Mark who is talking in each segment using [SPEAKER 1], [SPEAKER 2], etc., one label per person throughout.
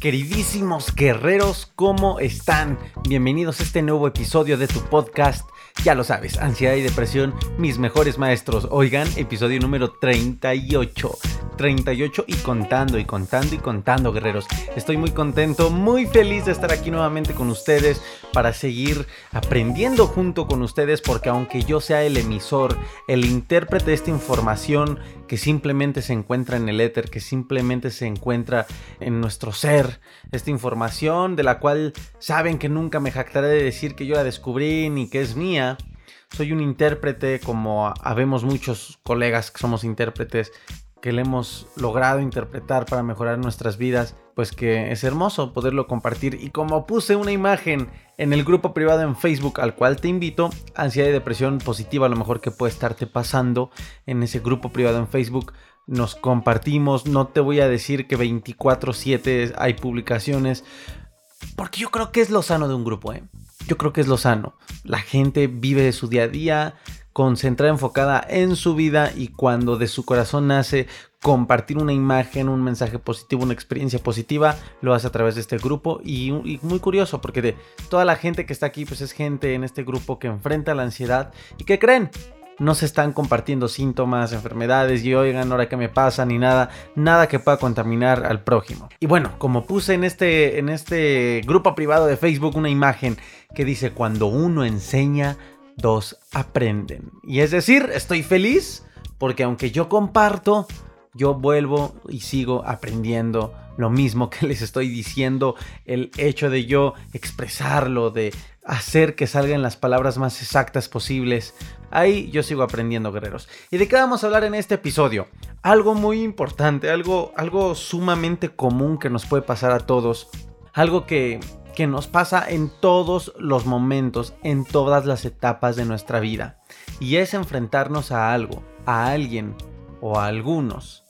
[SPEAKER 1] Queridísimos guerreros, ¿cómo están? Bienvenidos a este nuevo episodio de tu podcast. Ya lo sabes, ansiedad y depresión, mis mejores maestros. Oigan, episodio número 38. 38 y contando y contando y contando, guerreros. Estoy muy contento, muy feliz de estar aquí nuevamente con ustedes para seguir aprendiendo junto con ustedes porque aunque yo sea el emisor, el intérprete de esta información que simplemente se encuentra en el éter, que simplemente se encuentra en nuestro ser, esta información de la cual saben que nunca me jactaré de decir que yo la descubrí ni que es mía, soy un intérprete como habemos muchos colegas que somos intérpretes que le hemos logrado interpretar para mejorar nuestras vidas, pues que es hermoso poderlo compartir. Y como puse una imagen en el grupo privado en Facebook al cual te invito, ansiedad y depresión positiva, a lo mejor que puede estarte pasando en ese grupo privado en Facebook. Nos compartimos, no te voy a decir que 24/7 hay publicaciones, porque yo creo que es lo sano de un grupo, ¿eh? Yo creo que es lo sano. La gente vive su día a día, concentrada, enfocada en su vida y cuando de su corazón nace compartir una imagen, un mensaje positivo, una experiencia positiva, lo hace a través de este grupo y, muy curioso porque de toda la gente que está aquí pues es gente en este grupo que enfrenta la ansiedad y que creen no se están compartiendo síntomas, enfermedades y oigan, ahora qué me pasa, ni nada, nada que pueda contaminar al prójimo. Y bueno, como puse en este, en este grupo privado de Facebook una imagen que dice, cuando uno enseña, dos aprenden. Y es decir, estoy feliz porque aunque yo comparto, yo vuelvo y sigo aprendiendo lo mismo que les estoy diciendo, el hecho de yo expresarlo, de hacer que salgan las palabras más exactas posibles. Ahí yo sigo aprendiendo, guerreros. ¿Y de qué vamos a hablar en este episodio? Algo muy importante, algo, algo sumamente común que nos puede pasar a todos. Algo que que nos pasa en todos los momentos, en todas las etapas de nuestra vida. Y es enfrentarnos a algo, a alguien o a algunos.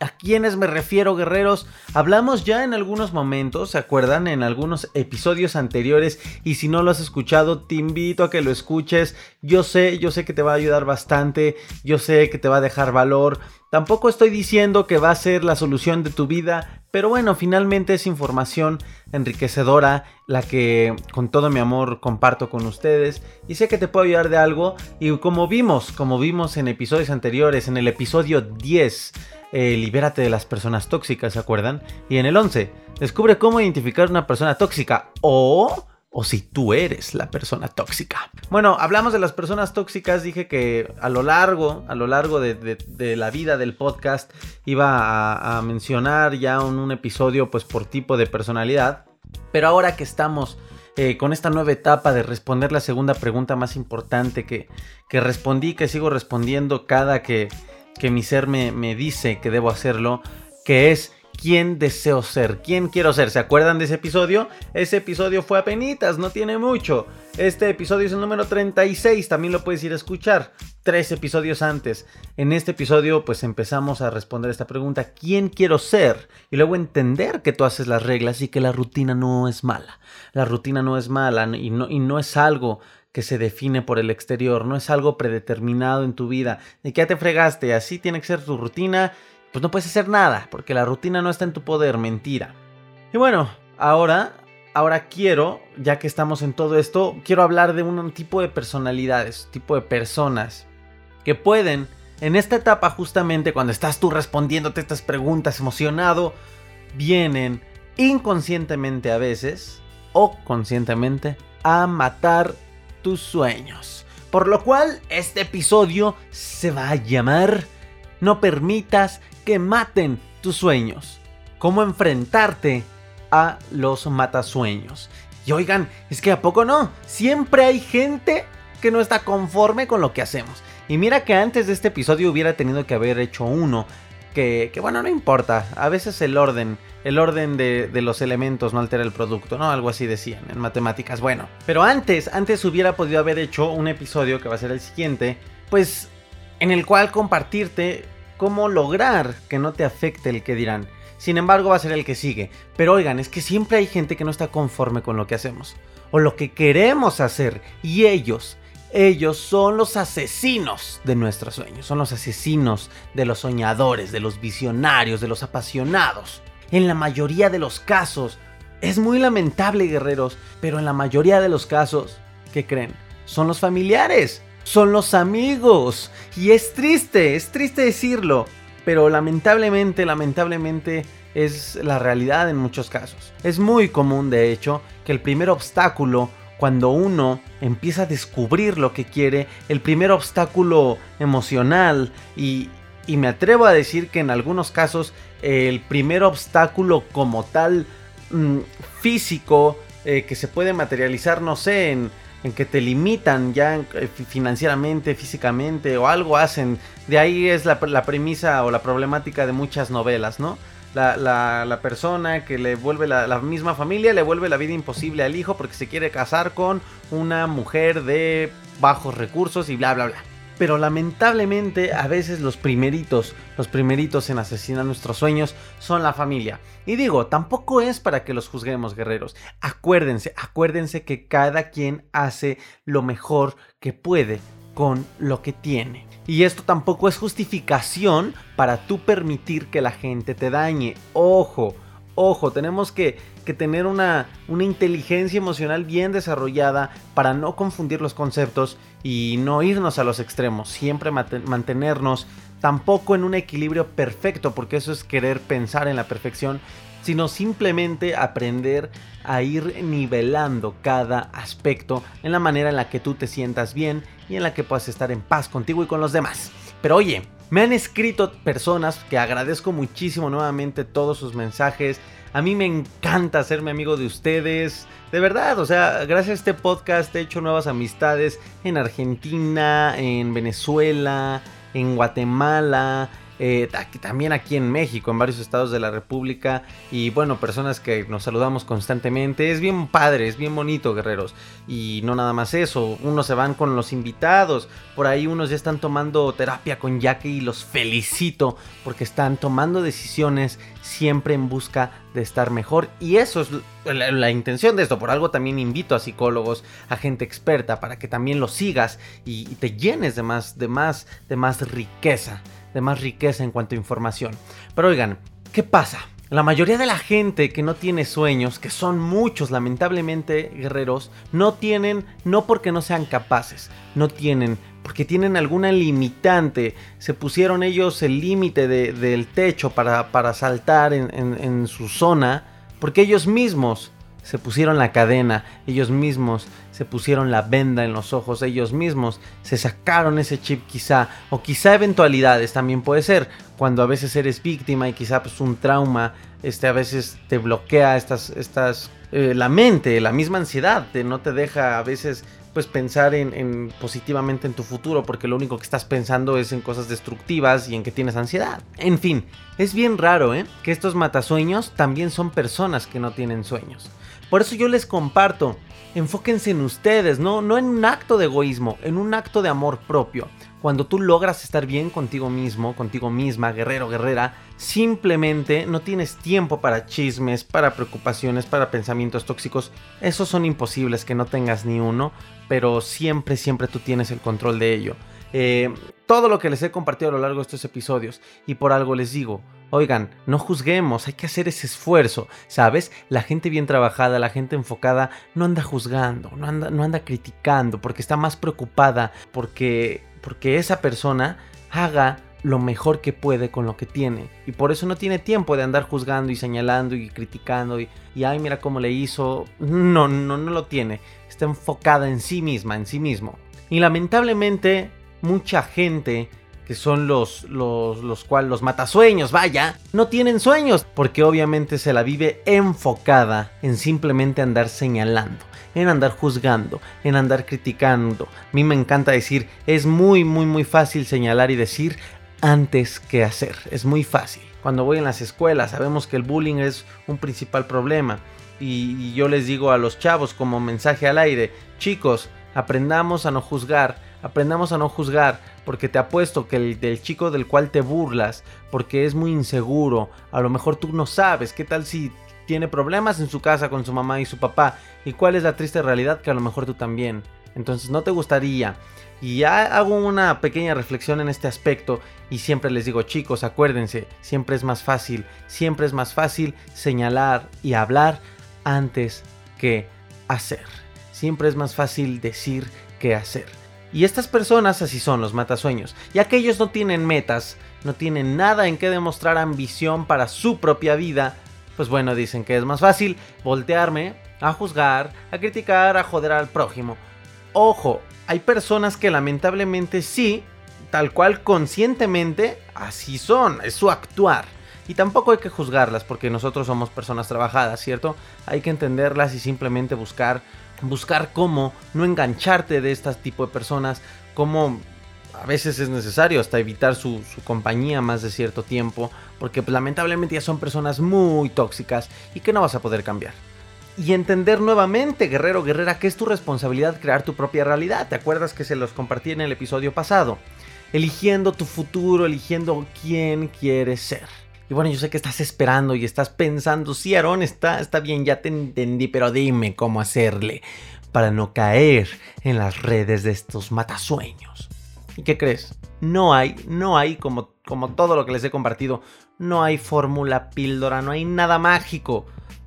[SPEAKER 1] ¿A quiénes me refiero, guerreros? Hablamos ya en algunos momentos, ¿se acuerdan? En algunos episodios anteriores. Y si no lo has escuchado, te invito a que lo escuches. Yo sé, yo sé que te va a ayudar bastante. Yo sé que te va a dejar valor. Tampoco estoy diciendo que va a ser la solución de tu vida, pero bueno, finalmente es información enriquecedora la que con todo mi amor comparto con ustedes y sé que te puedo ayudar de algo y como vimos, como vimos en episodios anteriores, en el episodio 10, eh, libérate de las personas tóxicas, ¿se acuerdan? Y en el 11, descubre cómo identificar una persona tóxica o o si tú eres la persona tóxica. Bueno, hablamos de las personas tóxicas, dije que a lo largo, a lo largo de, la vida del podcast iba a, mencionar ya en un episodio pues por tipo de personalidad, pero ahora que estamos eh, con esta nueva etapa de responder la segunda pregunta más importante que, que respondí, que sigo respondiendo cada que, que mi ser me, me dice que debo hacerlo, que es quién deseo ser, quién quiero ser. ¿Se acuerdan de ese episodio? Ese episodio fue a penitas, no tiene mucho. Este episodio es el número 36, también lo puedes ir a escuchar. Tres episodios antes. En este episodio pues empezamos a responder esta pregunta, ¿quién quiero ser? Y luego entender que tú haces las reglas y que la rutina no es mala. La rutina no es mala y no, es algo que se define por el exterior, no es algo predeterminado en tu vida. De que ya te fregaste, así tiene que ser tu rutina pues no puedes hacer nada, porque la rutina no está en tu poder, mentira. Y bueno, ahora, ahora quiero, ya que estamos en todo esto, quiero hablar de un tipo de personalidades, tipo de personas que pueden, en esta etapa justamente cuando estás tú respondiéndote estas preguntas emocionado, vienen inconscientemente a veces o conscientemente a matar tus sueños. Por lo cual este episodio se va a llamar No permitas que maten tus sueños. Cómo enfrentarte a los matasueños. Y oigan, es que a poco no, siempre hay gente que no está conforme con lo que hacemos. Y mira que antes de este episodio hubiera tenido que haber hecho uno que, bueno, no importa. A veces el orden, el orden de, de, los elementos no altera el producto, ¿no? Algo así decían en matemáticas. Bueno, pero antes, antes hubiera podido haber hecho un episodio que va a ser el siguiente, pues en el cual compartirte cómo lograr que no te afecte el que dirán. Sin embargo, va a ser el que sigue. Pero oigan, es que siempre hay gente que no está conforme con lo que hacemos. O lo que queremos hacer. Y ellos, ellos son los asesinos de nuestros sueños. Son los asesinos de los soñadores, de los visionarios, de los apasionados. En la mayoría de los casos, es muy lamentable, guerreros, pero en la mayoría de los casos, ¿qué creen? Son los familiares, son los amigos. Y es triste, es triste decirlo, pero lamentablemente, lamentablemente es la realidad en muchos casos. Es muy común, de hecho, que el primer obstáculo cuando uno empieza a descubrir lo que quiere, el primer obstáculo emocional y, me atrevo a decir que en algunos casos el primer obstáculo como tal mm, físico eh, que se puede materializar, no sé, en, en que te limitan ya eh, financieramente, físicamente o algo hacen. De ahí es la, premisa o la problemática de muchas novelas, ¿no? La, persona que le vuelve la, la, misma familia, le vuelve la vida imposible al hijo porque se quiere casar con una mujer de bajos recursos y bla, bla, bla. Pero lamentablemente a veces los primeritos, los primeritos en asesinar nuestros sueños son la familia. Y digo, tampoco es para que los juzguemos guerreros. Acuérdense, acuérdense que cada quien hace lo mejor que puede con lo que tiene. Y esto tampoco es justificación para tú permitir que la gente te dañe. Ojo, ojo, tenemos que, tener una, una, inteligencia emocional bien desarrollada para no confundir los conceptos y no irnos a los extremos, siempre mantenernos tampoco en un equilibrio perfecto, porque eso es querer pensar en la perfección, sino simplemente aprender a ir nivelando cada aspecto en la manera en la que tú te sientas bien y en la que puedas estar en paz contigo y con los demás. Pero oye, me han escrito personas que agradezco muchísimo nuevamente todos sus mensajes. A mí me encanta hacerme amigo de ustedes. De verdad, o sea, gracias a este podcast he hecho nuevas amistades en Argentina, en Venezuela, en Guatemala, eh, también aquí en México, en varios estados de la República y bueno, personas que nos saludamos constantemente. Es bien padre, es bien bonito, guerreros. Y no nada más eso, unos se van con los invitados, por ahí unos ya están tomando terapia con Jackie y los felicito porque están tomando decisiones siempre en busca de estar mejor y eso es la, intención de esto. Por algo también invito a psicólogos, a gente experta para que también los sigas y, y te llenes de más, de más, de más riqueza de más riqueza en cuanto a información. Pero oigan, ¿qué pasa? La mayoría de la gente que no tiene sueños, que son muchos lamentablemente guerreros, no tienen, no porque no sean capaces, no tienen, porque tienen alguna limitante, se pusieron ellos el límite del techo para, para saltar en, en su zona, porque ellos mismos se pusieron la cadena, ellos mismos se pusieron la venda en los ojos, ellos mismos se sacaron ese chip quizá, o quizá eventualidades también puede ser, cuando a veces eres víctima y quizá pues un trauma, este a veces te bloquea estas, estas, eh, la mente, la misma ansiedad, te, no te deja a veces pues pensar en, en, positivamente en tu futuro porque lo único que estás pensando es en cosas destructivas y en que tienes ansiedad. En fin, es bien raro, ¿eh? Que estos matasueños también son personas que no tienen sueños. Por eso yo les comparto, enfóquense en ustedes, ¿no? no en un acto de egoísmo, en un acto de amor propio. Cuando tú logras estar bien contigo mismo, contigo misma, guerrero, guerrera, simplemente no tienes tiempo para chismes, para preocupaciones, para pensamientos tóxicos. Esos son imposibles que no tengas ni uno, pero siempre, siempre tú tienes el control de ello. Eh, todo lo que les he compartido a lo largo de estos episodios y por algo les digo, oigan, no juzguemos, hay que hacer ese esfuerzo, ¿sabes? La gente bien trabajada, la gente enfocada, no anda juzgando, no anda, no anda criticando, porque está más preocupada porque, porque esa persona haga lo mejor que puede con lo que tiene. Y por eso no tiene tiempo de andar juzgando y señalando y criticando y, ay, mira cómo le hizo. No, no, no lo tiene. Está enfocada en sí misma, en sí mismo. Y lamentablemente, mucha gente que son los, los, los cuales los matasueños, vaya, no tienen sueños, porque obviamente se la vive enfocada en simplemente andar señalando, en andar juzgando, en andar criticando. A mí me encanta decir, es muy, muy, muy fácil señalar y decir antes que hacer, es muy fácil. Cuando voy en las escuelas sabemos que el bullying es un principal problema y yo les digo a los chavos como mensaje al aire, chicos, aprendamos a no juzgar, aprendamos a no juzgar, porque te apuesto que el del chico del cual te burlas, porque es muy inseguro, a lo mejor tú no sabes, qué tal si tiene problemas en su casa con su mamá y su papá, y cuál es la triste realidad que a lo mejor tú también. Entonces no te gustaría. Y ya hago una pequeña reflexión en este aspecto y siempre les digo chicos, acuérdense, siempre es más fácil, siempre es más fácil señalar y hablar antes que hacer. Siempre es más fácil decir que hacer. Y estas personas así son los matasueños, ya que ellos no tienen metas, no tienen nada en que demostrar ambición para su propia vida, pues bueno, dicen que es más fácil voltearme a juzgar, a criticar, a joder al prójimo. Ojo, hay personas que lamentablemente sí, tal cual conscientemente, así son, es su actuar. Y tampoco hay que juzgarlas porque nosotros somos personas trabajadas, ¿cierto? Hay que entenderlas y simplemente buscar buscar cómo no engancharte de este tipo de personas, cómo a veces es necesario hasta evitar su, compañía más de cierto tiempo, porque pues, lamentablemente ya son personas muy tóxicas y que no vas a poder cambiar. Y entender nuevamente, guerrero, guerrera, que es tu responsabilidad crear tu propia realidad. ¿Te acuerdas que se los compartí en el episodio pasado? Eligiendo tu futuro, eligiendo quién quieres ser. Y bueno, yo sé que estás esperando y estás pensando, sí, Aaron, está, está bien, ya te entendí, pero dime cómo hacerle para no caer en las redes de estos matasueños. ¿Y qué crees? No hay, no hay, como, como todo lo que les he compartido, no hay fórmula píldora, no hay nada mágico.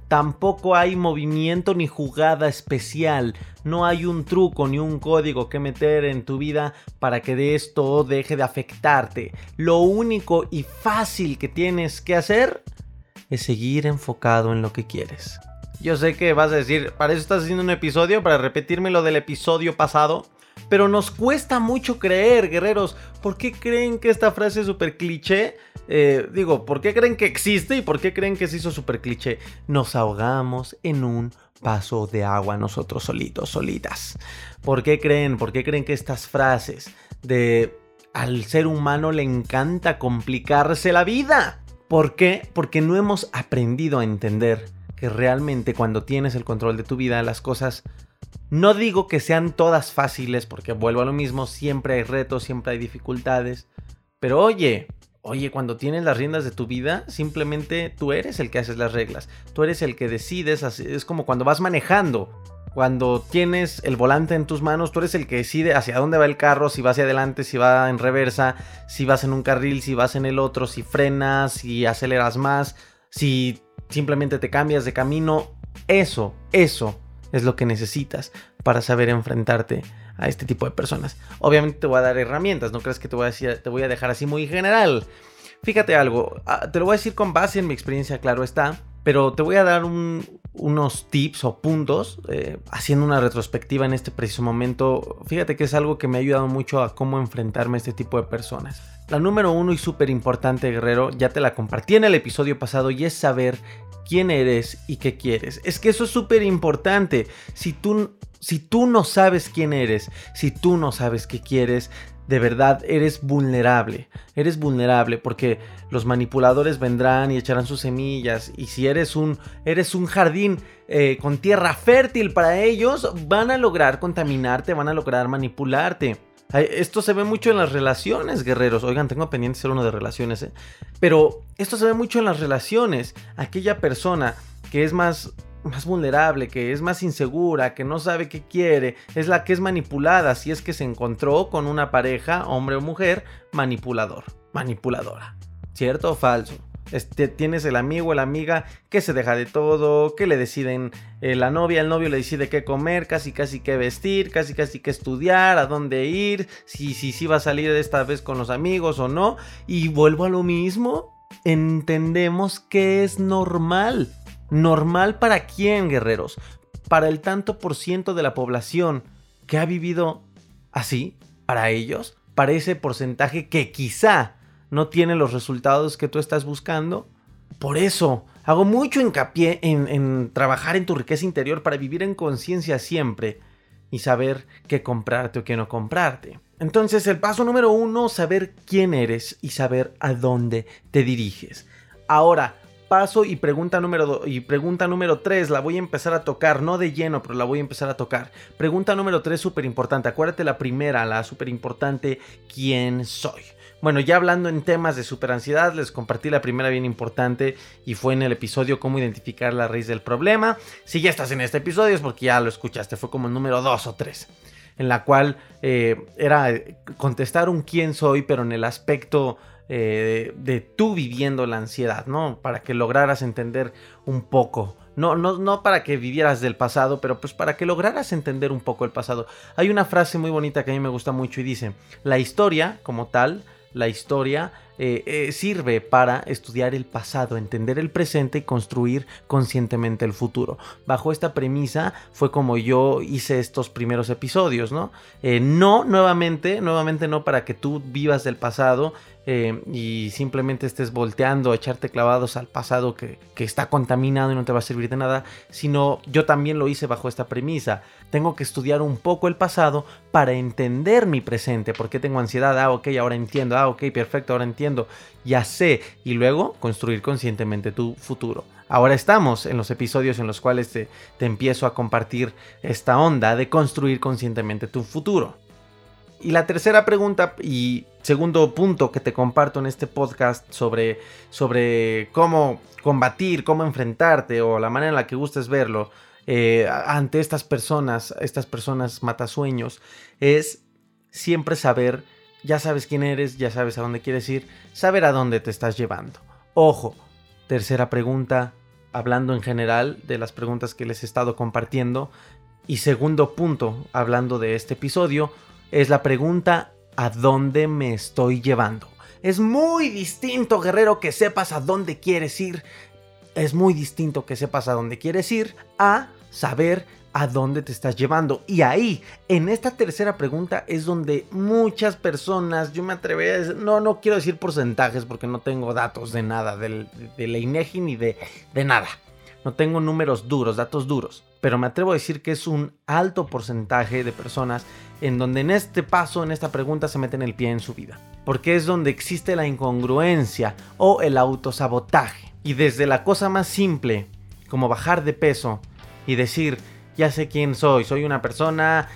[SPEAKER 1] Tampoco hay movimiento ni jugada especial. No hay un truco ni un código que meter en tu vida para que de esto deje de afectarte. Lo único y fácil que tienes que hacer es seguir enfocado en lo que quieres. Yo sé que vas a decir, para eso estás haciendo un episodio, para repetirme lo del episodio pasado. Pero nos cuesta mucho creer, guerreros. ¿Por qué creen que esta frase es súper cliché? Eh, digo, ¿por qué creen que existe y por qué creen que se hizo súper cliché? Nos ahogamos en un vaso de agua nosotros solitos, solitas. ¿Por qué creen? ¿Por qué creen que estas frases de al ser humano le encanta complicarse la vida? ¿Por qué? Porque no hemos aprendido a entender que realmente cuando tienes el control de tu vida las cosas no digo que sean todas fáciles porque vuelvo a lo mismo, siempre hay retos, siempre hay dificultades, pero oye, Oye, cuando tienes las riendas de tu vida, simplemente tú eres el que haces las reglas. Tú eres el que decides. Es como cuando vas manejando. Cuando tienes el volante en tus manos, tú eres el que decide hacia dónde va el carro, si va hacia adelante, si va en reversa, si vas en un carril, si vas en el otro, si frenas, si aceleras más, si simplemente te cambias de camino. Eso, eso es lo que necesitas para saber enfrentarte a este tipo de personas. Obviamente te voy a dar herramientas, no crees que te voy a, decir, te voy a dejar así muy general. Fíjate algo, ah, te lo voy a decir con base en mi experiencia, claro está, pero te voy a dar unos tips o puntos eh, haciendo una retrospectiva en este preciso momento. Fíjate que es algo que me ha ayudado mucho a cómo enfrentarme a este tipo de personas. La número uno y súper importante, guerrero, ya te la compartí en el episodio pasado y es saber quién eres y qué quieres. Es que eso es súper importante. Si tú si tú no sabes quién eres, si tú no sabes qué quieres, de verdad eres vulnerable. Eres vulnerable porque los manipuladores vendrán y echarán sus semillas. Y si eres un, eres un jardín eh, con tierra fértil para ellos, van a lograr contaminarte, van a lograr manipularte. Esto se ve mucho en las relaciones, guerreros. Oigan, tengo pendiente ser uno de relaciones, ¿eh? Pero esto se ve mucho en las relaciones. Aquella persona que es más más vulnerable, que es más insegura, que no sabe qué quiere, es la que es manipulada si es que se encontró con una pareja, hombre o mujer, manipulador, manipuladora. ¿Cierto o falso? Este, tienes el amigo la amiga que se deja de todo, que le deciden eh, la novia, el novio le decide qué comer, casi casi qué vestir, casi casi qué estudiar, a dónde ir, si si, si va a salir esta vez con los amigos o no. Y vuelvo a lo mismo, entendemos que es normal. ¿Normal para quién, guerreros? Para el tanto por ciento de la población que ha vivido así, para ellos, para ese porcentaje que quizá no tiene los resultados que tú estás buscando. Por eso, hago mucho hincapié en, trabajar en tu riqueza interior para vivir en conciencia siempre y saber qué comprarte o qué no comprarte. Entonces, el paso número uno, saber quién eres y saber a dónde te diriges. Ahora, paso y pregunta número y pregunta número 3 la voy a empezar a tocar, no de lleno, pero la voy a empezar a tocar. Pregunta número 3 súper importante, acuérdate la primera, la súper importante, ¿quién soy? Bueno, ya hablando en temas de ansiedad, les compartí la primera bien importante y fue en el episodio cómo identificar la raíz del problema. Si ya estás en este episodio es porque ya lo escuchaste, fue como el número 2 o 3 en la cual eh, era contestar un quién soy, pero en el aspecto eh, de, tú viviendo la ansiedad, ¿no? Para que lograras entender un poco. No, no, no para que vivieras del pasado, pero pues para que lograras entender un poco el pasado. Hay una frase muy bonita que a mí me gusta mucho y dice, la historia como tal la historia eh, eh, sirve para estudiar el pasado, entender el presente y construir conscientemente el futuro. Bajo esta premisa fue como yo hice estos primeros episodios, ¿no? No, nuevamente, nuevamente no para que tú vivas del pasado y simplemente estés volteando, echarte clavados al pasado que, está contaminado y no te va a servir de nada, sino yo también lo hice bajo esta premisa. Tengo que estudiar un poco el pasado para entender mi presente. ¿Por qué tengo ansiedad? Ah, ok, ahora entiendo. Ah, ok, perfecto, ahora entiendo. Ya sé. Y luego construir conscientemente tu futuro. Ahora estamos en los episodios en los cuales te empiezo a compartir esta onda de construir conscientemente tu futuro. Y la tercera pregunta y segundo punto que te comparto en este podcast sobre, sobre cómo combatir, cómo enfrentarte o la manera en la que gustes verlo eh, ante estas personas, estas personas matasueños, es siempre saber, ya sabes quién eres, ya sabes a dónde quieres ir, saber a dónde te estás llevando. Ojo, tercera pregunta, hablando en general de las preguntas que les he estado compartiendo. Y segundo punto, hablando de este episodio, es la pregunta ¿a dónde me estoy llevando? Es muy distinto, guerrero, que sepas a dónde quieres ir. Es muy distinto que sepas a dónde quieres ir a saber a dónde te estás llevando. Y ahí, en esta tercera pregunta, es donde muchas personas, yo me atrevería a decir, no, no quiero decir porcentajes porque no tengo datos de nada, de, la INEGI ni de, de nada. No tengo números duros, datos duros. Pero me atrevo a decir que es un alto porcentaje de personas en donde en este paso, en esta pregunta, se meten el pie en su vida. Porque es donde existe la incongruencia o el autosabotaje. Y desde la cosa más simple, como bajar de peso, y decir, ya sé quién soy, soy una persona,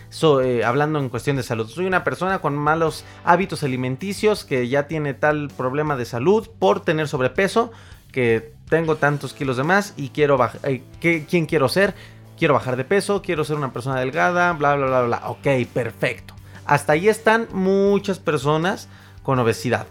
[SPEAKER 1] eh, hablando en cuestión de salud, soy una persona con malos hábitos alimenticios que ya tiene tal problema de salud por tener sobrepeso, que tengo tantos kilos de más y quiero bajar, eh, ¿quién quiero ser? Quiero bajar de peso, quiero ser una persona delgada, bla, bla, bla, bla. Ok, perfecto. Hasta ahí están muchas personas con obesidad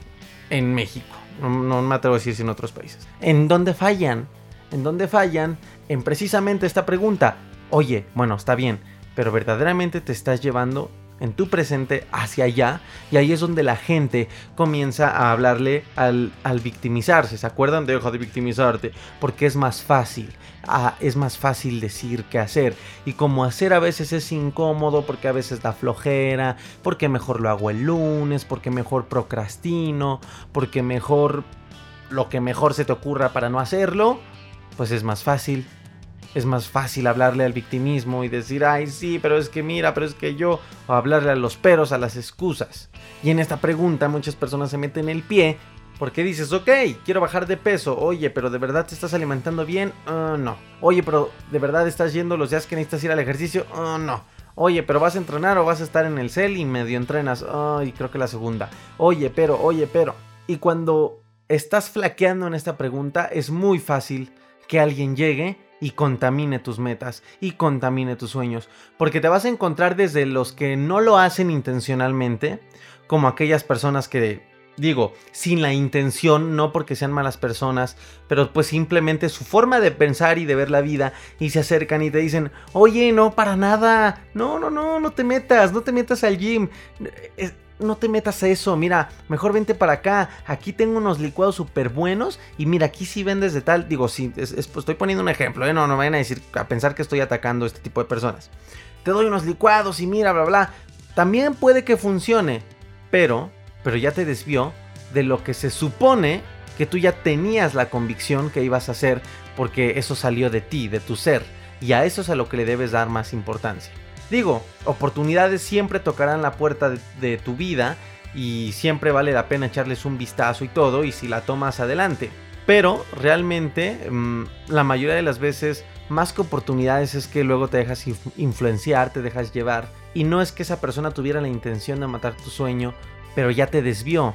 [SPEAKER 1] en México. No, me atrevo a decir si en otros países. ¿En dónde fallan? ¿En dónde fallan? en precisamente esta pregunta. Oye, bueno, está bien, pero verdaderamente te estás llevando en tu presente hacia allá y ahí es donde la gente comienza a hablarle al, victimizarse. ¿Se acuerdan? Deja de victimizarte porque es más fácil. Ah, es más fácil decir que hacer. Y como hacer a veces es incómodo porque a veces da flojera, porque mejor lo hago el lunes, porque mejor procrastino, porque mejor lo que mejor se te ocurra para no hacerlo, pues es más fácil. Es más fácil hablarle al victimismo y decir, ay, sí, pero es que mira, pero es que yo, o hablarle a los peros, a las excusas. Y en esta pregunta muchas personas se meten el pie porque dices, ok, quiero bajar de peso. Oye, pero ¿de verdad te estás alimentando bien? Uh, no. Oye, pero ¿de verdad estás yendo los días que necesitas ir al ejercicio? Uh, no. Oye, pero vas a entrenar o vas a estar en el cel y medio entrenas. Ay, creo que la segunda. Oye, pero, oye, pero. Y cuando estás flaqueando en esta pregunta, es muy fácil que alguien llegue y contamine tus metas y contamine tus sueños. Porque te vas a encontrar desde los que no lo hacen intencionalmente, como aquellas personas que Digo, sin la intención, no porque sean malas personas, pero pues simplemente su forma de pensar y de ver la vida y se acercan y te dicen, oye, no, para nada, no, no, no, no te metas, no te metas al gym, no te metas a eso, mira, mejor vente para acá, aquí tengo unos licuados súper buenos y mira, aquí sí vendes de tal, digo, sí, pues, estoy poniendo un ejemplo, ¿eh? no, no vayan a decir, a pensar que estoy atacando a este tipo de personas. Te doy unos licuados y mira, bla, bla, también puede que funcione, pero pero ya te desvió de lo que se supone que tú ya tenías la convicción que ibas a hacer porque eso salió de ti, de tu ser, y a eso es a lo que le debes dar más importancia. Digo, oportunidades siempre tocarán la puerta de, tu vida y siempre vale la pena echarles un vistazo y todo y si la tomas adelante. Pero realmente mm, la mayoría de las veces más que oportunidades es que luego te dejas influenciar, te dejas llevar y no es que esa persona tuviera la intención de matar tu sueño pero ya te desvió.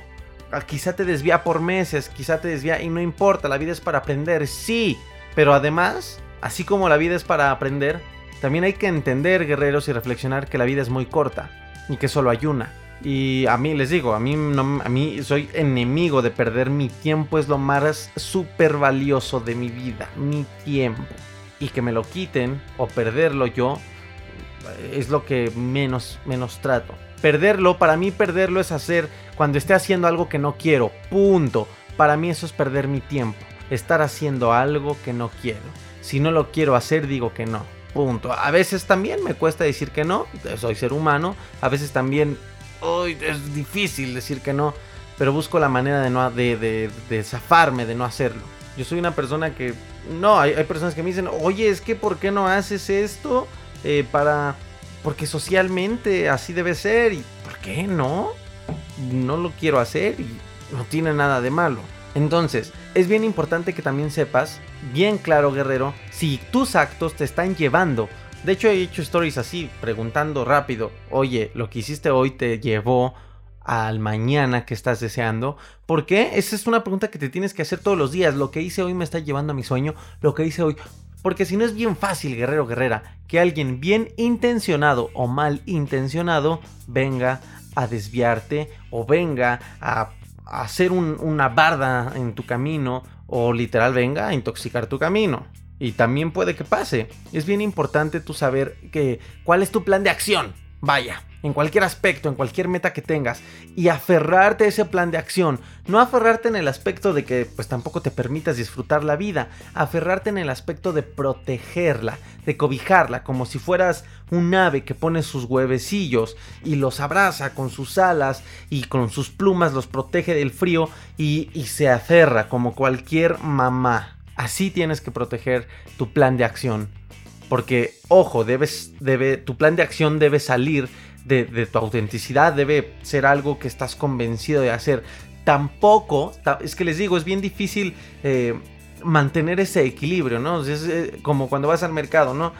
[SPEAKER 1] Ah, quizá te desvía por meses, quizá te desvía y no importa, la vida es para aprender, sí, pero además, así como la vida es para aprender, también hay que entender, guerreros, y reflexionar que la vida es muy corta y que solo hay una. Y a mí les digo, a mí, no, a mí soy enemigo de perder mi tiempo, es lo más súper valioso de mi vida, mi tiempo. Y que me lo quiten o perderlo yo es lo que menos, menos trato. Perderlo, para mí perderlo es hacer cuando esté haciendo algo que no quiero. Punto. Para mí eso es perder mi tiempo. Estar haciendo algo que no quiero. Si no lo quiero hacer, digo que no. Punto. A veces también me cuesta decir que no. Soy ser humano. A veces también es difícil decir que no. Pero busco la manera de, no, de, de, zafarme, de no hacerlo. Yo soy una persona que... No, hay, personas que me dicen, oye, es que ¿por qué no haces esto? Eh, para porque socialmente así debe ser. ¿Y por qué no? No lo quiero hacer y no tiene nada de malo. Entonces, es bien importante que también sepas, bien claro guerrero, si tus actos te están llevando. De hecho, he hecho stories así, preguntando rápido, oye, lo que hiciste hoy te llevó al mañana que estás deseando? ¿Por qué? Esa es una pregunta que te tienes que hacer todos los días. Lo que hice hoy me está llevando a mi sueño. Lo que hice hoy. Porque si no es bien fácil, guerrero, guerrera, que alguien bien intencionado o mal intencionado venga a desviarte o venga a, hacer una barda en tu camino o literal venga a intoxicar tu camino. Y también puede que pase. Es bien importante tú saber que cuál es tu plan de acción. Vaya, en cualquier aspecto, en cualquier meta que tengas, y aferrarte a ese plan de acción. No aferrarte en el aspecto de que pues tampoco te permitas disfrutar la vida, aferrarte en el aspecto de protegerla, de cobijarla, como si fueras un ave que pone sus huevecillos y los abraza con sus alas y con sus plumas los protege del frío y, y se aferra como cualquier mamá. Así tienes que proteger tu plan de acción. Porque, ojo, debes, debe, tu plan de acción debe salir de, tu autenticidad, debe ser algo que estás convencido de hacer. Tampoco, es que les digo, es bien difícil eh, mantener ese equilibrio, ¿no? Es eh, como cuando vas al mercado, ¿no?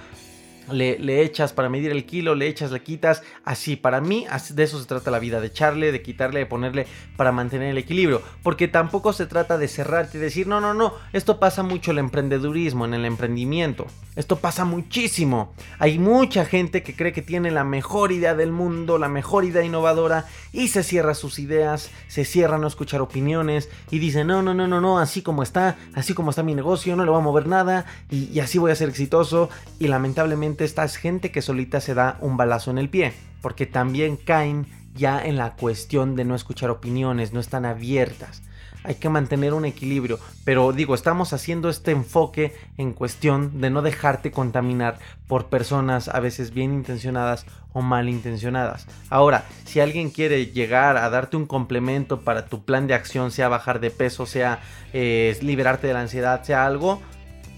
[SPEAKER 1] Le, echas para medir el kilo, le echas, le quitas, así, para mí de eso se trata la vida, de echarle, de quitarle, de ponerle para mantener el equilibrio, porque tampoco se trata de cerrarte y decir, no, no, no, esto pasa mucho el emprendedurismo, en el emprendimiento, esto pasa muchísimo, hay mucha gente que cree que tiene la mejor idea del mundo, la mejor idea innovadora y se cierra sus ideas, se cierra a no escuchar opiniones y dice, no, no, no, no, no, así como está, así como está mi negocio, no le voy a mover nada y así voy a ser exitoso y lamentablemente esta es gente que solita se da un balazo en el pie, porque también caen ya en la cuestión de no escuchar opiniones, no están abiertas. Hay que mantener un equilibrio, pero digo, estamos haciendo este enfoque en cuestión de no dejarte contaminar por personas a veces bien intencionadas o mal intencionadas. Ahora, si alguien quiere llegar a darte un complemento para tu plan de acción, sea bajar de peso, sea eh, liberarte de la ansiedad, sea algo,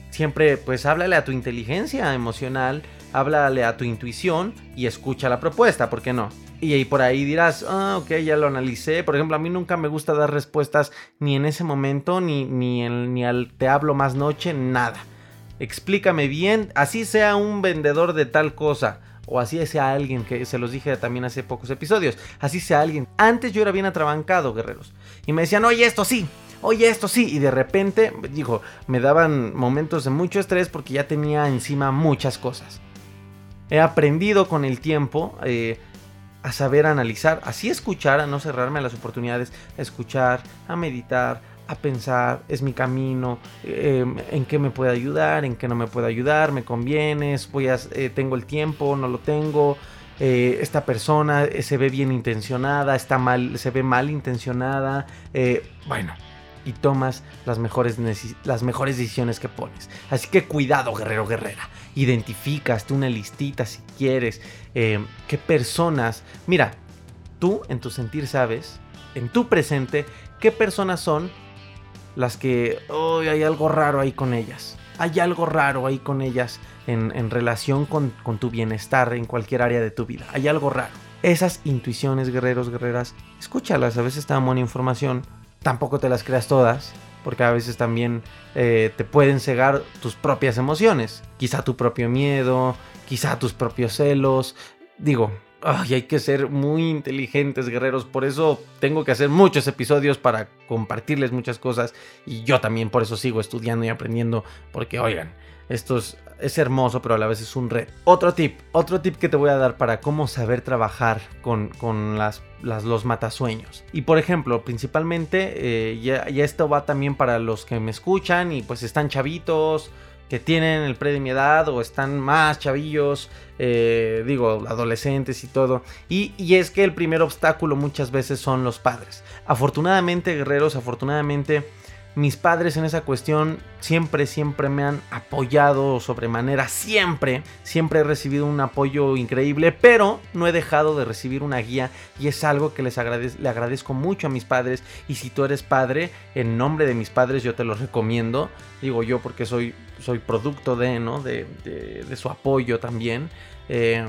[SPEAKER 1] siempre pues háblale a tu inteligencia emocional, háblale a tu intuición y escucha la propuesta, ¿por qué no? Y ahí por ahí dirás, ah, ok, ya lo analicé. Por ejemplo, a mí nunca me gusta dar respuestas ni en ese momento, ni, ni, ni al te hablo más noche, nada. Explícame bien, así sea un vendedor de tal cosa, o así sea alguien, que se los dije también hace pocos episodios, así sea alguien. Antes yo era bien atrabancado, guerreros. Y me decían, oye, esto sí, oye, esto sí, y de repente, dijo, me daban momentos de mucho estrés porque ya tenía encima muchas cosas. He aprendido con el tiempo eh, a saber analizar, así escuchar, a no cerrarme a las oportunidades, a escuchar, a meditar, a pensar, es mi camino, em, en qué me puede ayudar, en qué no me puede ayudar, me conviene, voy a, eh, tengo el tiempo, no lo tengo, eh, esta persona se ve bien intencionada, está mal, se ve mal intencionada, bueno, y tomas las mejores, las mejores decisiones que pones. Así que cuidado, guerrero, guerrera. Identificaste una listita si quieres. Em, qué personas. Mira, tú en tu sentir sabes, en tu presente, qué personas son las que oh, hay algo raro ahí con ellas. Hay algo raro ahí con ellas en, relación con, tu bienestar en cualquier área de tu vida. Hay algo raro. Esas intuiciones, guerreros, guerreras, escúchalas. A veces te buena información. Tampoco te las creas todas. Porque a veces también eh, te pueden cegar tus propias emociones. Quizá tu propio miedo, quizá tus propios celos. Digo, Ay, hay que ser muy inteligentes, guerreros. Por eso tengo que hacer muchos episodios para compartirles muchas cosas. Y yo también por eso sigo estudiando y aprendiendo. Porque, oigan, esto es, hermoso, pero a la vez es un red. Otro tip, otro tip que te voy a dar para cómo saber trabajar con, las, los matasueños. Y por ejemplo, principalmente, eh, ya, esto va también para los que me escuchan y pues están chavitos que tienen el pre de mi edad o están más chavillos, eh, digo, adolescentes y todo. Y, es que el primer obstáculo muchas veces son los padres. Afortunadamente, guerreros, afortunadamente mis padres en esa cuestión siempre, siempre me han apoyado sobremanera, siempre, siempre he recibido un apoyo increíble, pero no he dejado de recibir una guía y es algo que les le agradezco mucho a mis padres y si tú eres padre, en nombre de mis padres yo te lo recomiendo, digo yo porque soy, soy producto de, ¿no? de, de, su apoyo también. Eh,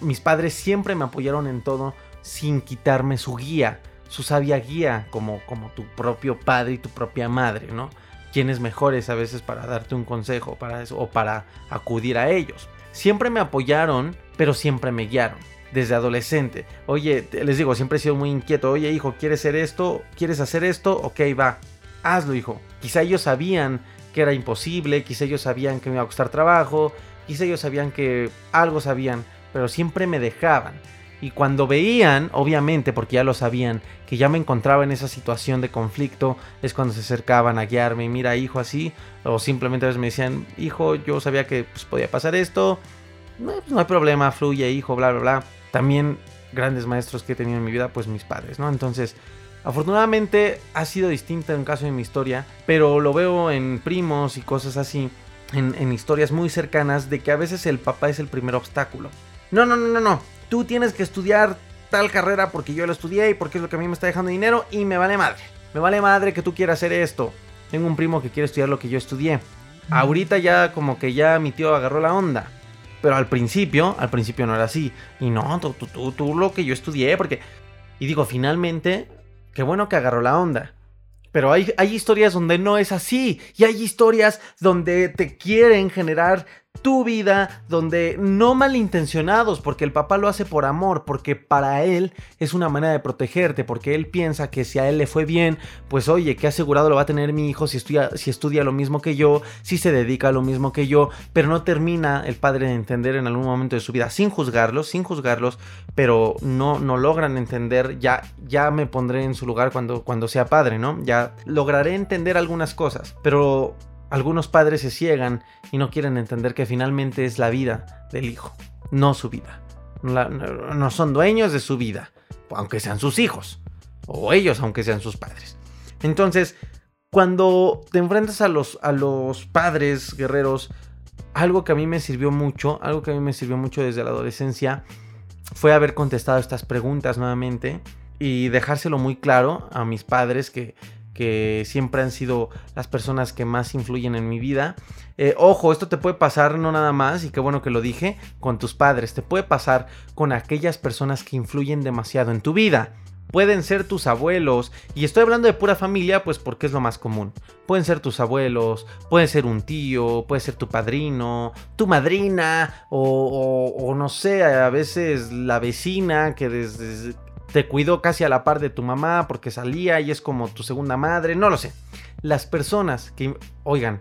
[SPEAKER 1] mis padres siempre me apoyaron en todo sin quitarme su guía su sabia guía como, como tu propio padre y tu propia madre, ¿no? Quienes mejores a veces para darte un consejo para eso, o para acudir a ellos. Siempre me apoyaron, pero siempre me guiaron. Desde adolescente. Oye, les digo, siempre he sido muy inquieto. Oye, hijo, ¿quieres hacer esto? ¿Quieres hacer esto? Ok, va. Hazlo, hijo. Quizá ellos sabían que era imposible, quizá ellos sabían que me iba a costar trabajo, quizá ellos sabían que algo sabían, pero siempre me dejaban. Y cuando veían, obviamente, porque ya lo sabían, que ya me encontraba en esa situación de conflicto, es cuando se acercaban a guiarme, mira hijo así, o simplemente a veces me decían, hijo, yo sabía que pues, podía pasar esto, no, pues, no hay problema, fluye hijo, bla, bla, bla. También grandes maestros que he tenido en mi vida, pues mis padres, ¿no? Entonces, afortunadamente ha sido distinto en caso de mi historia, pero lo veo en primos y cosas así, en historias muy cercanas, de que a veces el papá es el primer obstáculo. No, no, no, no, no tú tienes que estudiar tal carrera porque yo lo estudié y porque es lo que a mí me está dejando dinero y me vale madre. Me vale madre que tú quieras hacer esto. Tengo un primo que quiere estudiar lo que yo estudié. Ahorita ya como que ya mi tío agarró la onda. Pero al principio, al principio no era así. Y no, tú, tú, tú, lo que yo estudié, porque... Y digo, finalmente, qué bueno que agarró la onda. Pero hay, hay historias donde no es así. Y hay historias donde te quieren generar tu vida, donde no malintencionados, porque el papá lo hace por amor, porque para él es una manera de protegerte, porque él piensa que si a él le fue bien, pues oye, qué asegurado lo va a tener mi hijo si estudia, si estudia lo mismo que yo, si se dedica a lo mismo que yo, pero no termina el padre de entender en algún momento de su vida, sin juzgarlos, sin juzgarlos, pero no, no logran entender, ya, ya me pondré en su lugar cuando, cuando sea padre, ¿no? Ya lograré entender algunas cosas, pero algunos padres se ciegan y no quieren entender que finalmente es la vida del hijo, no su vida. no son dueños de su vida, aunque sean sus hijos, o ellos aunque sean sus padres. Entonces, cuando te enfrentas a los, a los padres guerreros, algo que a mí me sirvió mucho, algo que a mí me sirvió mucho desde la adolescencia, fue haber contestado estas preguntas nuevamente y dejárselo muy claro a mis padres que que siempre han sido las personas que más influyen en mi vida. Eh, ojo, esto te puede pasar no nada más, y qué bueno que lo dije, con tus padres, te puede pasar con aquellas personas que influyen demasiado en tu vida. Pueden ser tus abuelos, y estoy hablando de pura familia, pues porque es lo más común. Pueden ser tus abuelos, puede ser un tío, puede ser tu padrino, tu madrina, o, o no sé, a veces la vecina que desde, te cuidó casi a la par de tu mamá porque salía y es como tu segunda madre, no lo sé. Las personas que, oigan,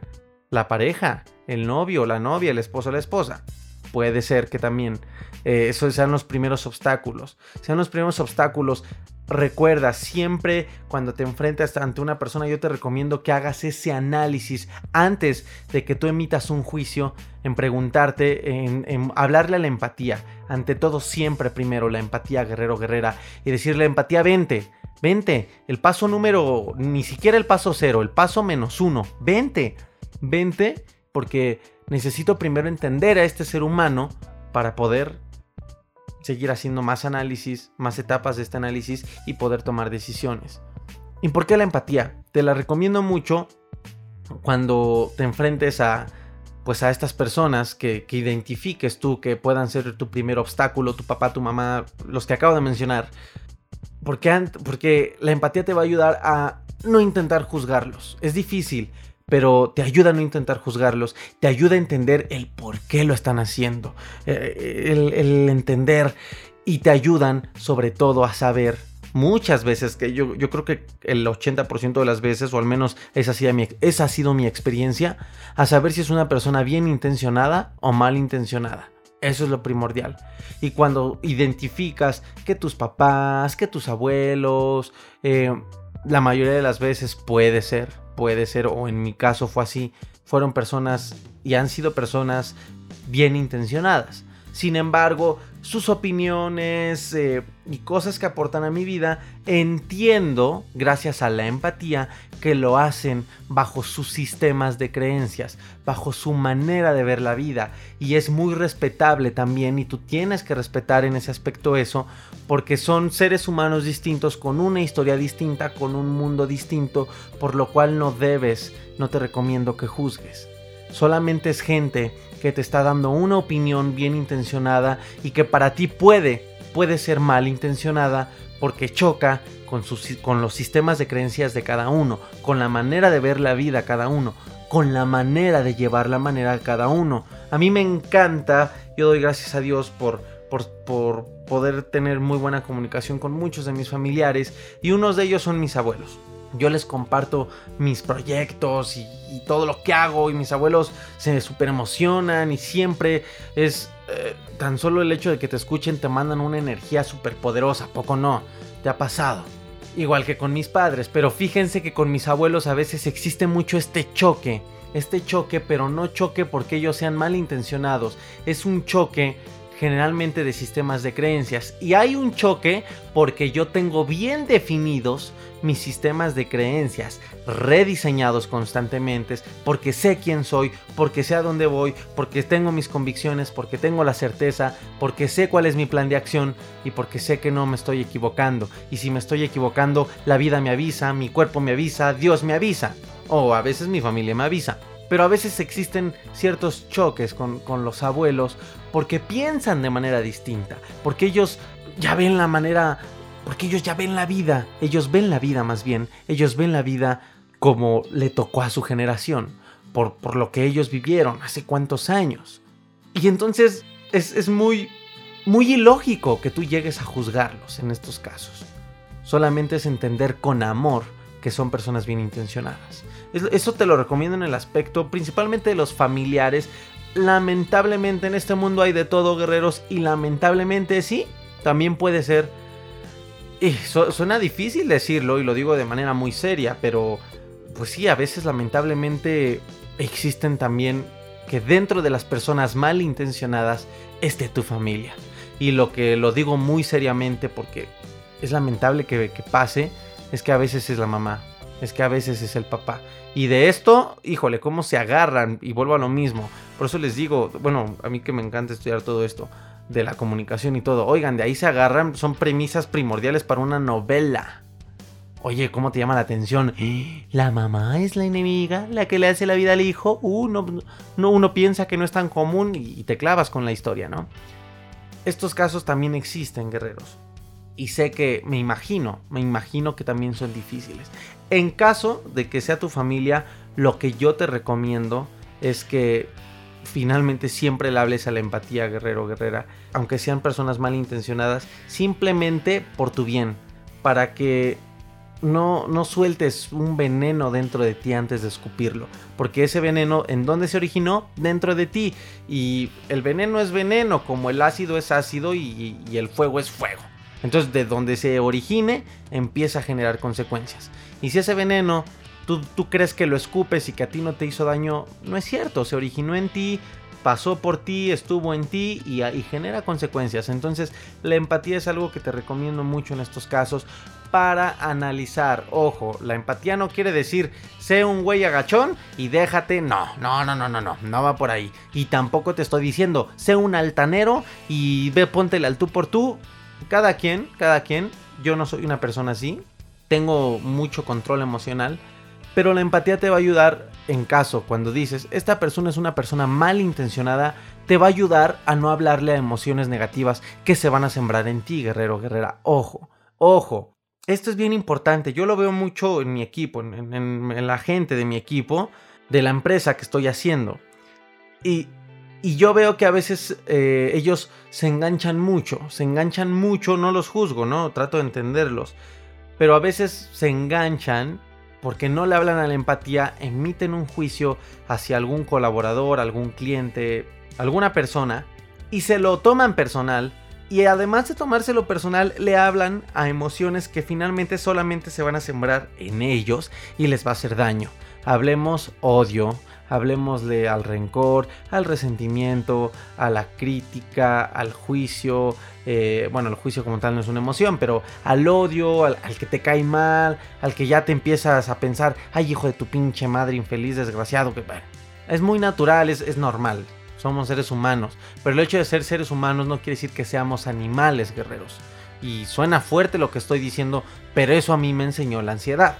[SPEAKER 1] la pareja, el novio, la novia, el esposo, la esposa, puede ser que también eh, esos sean los primeros obstáculos. Sean los primeros obstáculos. Recuerda, siempre cuando te enfrentas ante una persona, yo te recomiendo que hagas ese análisis antes de que tú emitas un juicio, en preguntarte, en, hablarle a la empatía. Ante todo, siempre primero la empatía, guerrero, guerrera, y decirle empatía, vente, vente. El paso número, ni siquiera el paso cero, el paso menos uno, vente, vente, porque necesito primero entender a este ser humano para poder seguir haciendo más análisis, más etapas de este análisis y poder tomar decisiones. ¿Y por qué la empatía? Te la recomiendo mucho cuando te enfrentes a pues a estas personas que, identifiques tú que puedan ser tu primer obstáculo, tu papá, tu mamá, los que acabo de mencionar. Porque, porque la empatía te va a ayudar a no intentar juzgarlos. Es difícil, pero te ayuda a no intentar juzgarlos, te ayuda a entender el por qué lo están haciendo, eh, el, entender y te ayudan sobre todo a saber muchas veces, que yo, yo creo que el 80% de las veces, o al menos esa ha, sido mi, ha sido mi experiencia, a saber si es una persona bien intencionada o mal intencionada. Eso es lo primordial. Y cuando identificas que tus papás, que tus abuelos, eh, la mayoría de las veces puede ser, puede ser, o en mi caso fue así, fueron personas y han sido personas bien intencionadas. Sin embargo, sus opiniones eh, y cosas que aportan a mi vida, entiendo, gracias a la empatía, que lo hacen bajo sus sistemas de creencias, bajo su manera de ver la vida. Y es muy respetable también, y tú tienes que respetar en ese aspecto eso, porque son seres humanos distintos, con una historia distinta, con un mundo distinto, por lo cual no debes, no te recomiendo que juzgues. Solamente es gente que te está dando una opinión bien intencionada y que para ti puede, puede ser mal intencionada porque choca con, con los sistemas de creencias de cada uno, con la manera de ver la vida cada uno, con la manera de llevar la manera de cada uno. A mí me encanta, yo doy gracias a Dios por, por, por poder tener muy buena comunicación con muchos de mis familiares y unos de ellos son mis abuelos yo les comparto mis proyectos y, todo lo que hago y mis abuelos se super emocionan y siempre es eh, tan solo el hecho de que te escuchen te mandan una energía súper poderosa, poco no, te ha pasado. Igual que con mis padres, pero fíjense que con mis abuelos a veces existe mucho este choque, este choque, pero no choque porque ellos sean malintencionados, es un choque generalmente de sistemas de creencias. Y hay un choque porque yo tengo bien definidos mis sistemas de creencias, rediseñados constantemente, porque sé quién soy, porque sé a dónde voy, porque tengo mis convicciones, porque tengo la certeza, porque sé cuál es mi plan de acción y porque sé que no me estoy equivocando. Y si me estoy equivocando, la vida me avisa, mi cuerpo me avisa, Dios me avisa, o a veces mi familia me avisa. Pero a veces existen ciertos choques con, los abuelos porque piensan de manera distinta, porque ellos ya ven la manera, porque ellos ya ven la vida, ellos ven la vida más bien, ellos ven la vida como le tocó a su generación, por, por lo que ellos vivieron hace cuántos años. Y entonces es, es muy, muy ilógico que tú llegues a juzgarlos en estos casos. Solamente es entender con amor que son personas bien intencionadas. Eso te lo recomiendo en el aspecto principalmente de los familiares. Lamentablemente en este mundo hay de todo guerreros y lamentablemente sí, también puede ser... Y suena difícil decirlo y lo digo de manera muy seria, pero pues sí, a veces lamentablemente existen también que dentro de las personas malintencionadas esté tu familia. Y lo que lo digo muy seriamente porque es lamentable que, que pase, es que a veces es la mamá, es que a veces es el papá. Y de esto, híjole, cómo se agarran y vuelvo a lo mismo. Por eso les digo, bueno, a mí que me encanta estudiar todo esto de la comunicación y todo. Oigan, de ahí se agarran, son premisas primordiales para una novela. Oye, ¿cómo te llama la atención? La mamá es la enemiga, la que le hace la vida al hijo. Uh, no, no, uno piensa que no es tan común y te clavas con la historia, ¿no? Estos casos también existen, guerreros y sé que me imagino, me imagino que también son difíciles. En caso de que sea tu familia, lo que yo te recomiendo es que finalmente siempre le hables a la empatía, guerrero, guerrera, aunque sean personas malintencionadas, simplemente por tu bien, para que no, no sueltes un veneno dentro de ti antes de escupirlo. Porque ese veneno, ¿en dónde se originó? Dentro de ti. Y el veneno es veneno, como el ácido es ácido y, el fuego es fuego. Entonces, de donde se origine, empieza a generar consecuencias. Y si ese veneno tú, tú, crees que lo escupes y que a ti no te hizo daño, no es cierto. Se originó en ti, pasó por ti, estuvo en ti y, y, genera consecuencias. Entonces la empatía es algo que te recomiendo mucho en estos casos para analizar. Ojo, la empatía no quiere decir sé un güey agachón y déjate. No, no, no, no, no, no, no va por ahí. Y tampoco te estoy diciendo sé un altanero y ve, póntele al tú por tú. Cada quien, cada quien. Yo no soy una persona así. Tengo mucho control emocional. Pero la empatía te va a ayudar en caso, cuando dices, esta persona es una persona malintencionada, te va a ayudar a no hablarle a emociones negativas que se van a sembrar en ti, guerrero, guerrera. Ojo, ojo, esto es bien importante. Yo lo veo mucho en mi equipo, en, la gente de mi equipo, de la empresa que estoy haciendo. Y, yo veo que a veces eh, ellos se enganchan mucho, se enganchan mucho, no los juzgo, ¿no? Trato de entenderlos. Pero a veces se enganchan porque no le hablan a la empatía, emiten un juicio hacia algún colaborador, algún cliente, alguna persona, y se lo toman personal y además de tomárselo personal, le hablan a emociones que finalmente solamente se van a sembrar en ellos y les va a hacer daño. Hablemos odio, hablemosle al rencor, al resentimiento, a la crítica, al juicio. Eh, bueno, el juicio como tal no es una emoción, pero al odio, al, que te cae mal, al que ya te empiezas a pensar, ay hijo de tu pinche madre infeliz, desgraciado, que bueno, es muy natural, es, es normal somos seres humanos. Pero el hecho de ser seres humanos no quiere decir que seamos animales guerreros. Y suena fuerte lo que estoy diciendo, pero eso a mí me enseñó la ansiedad.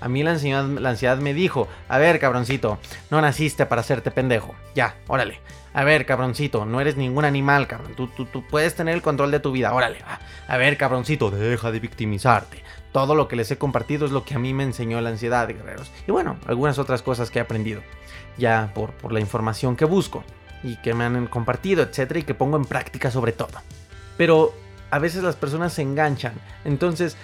[SPEAKER 1] A mí la ansiedad, la ansiedad me dijo, a ver cabroncito, no naciste para hacerte pendejo. Ya, órale. A ver cabroncito, no eres ningún animal, cabrón. Tú, tú, tú puedes tener el control de tu vida, órale. A ver cabroncito, deja de victimizarte. Todo lo que les he compartido es lo que a mí me enseñó la ansiedad, guerreros. Y bueno, algunas otras cosas que he aprendido. Ya por, por la información que busco y que me han compartido, etcétera, y que pongo en práctica sobre todo. Pero a veces las personas se enganchan. Entonces,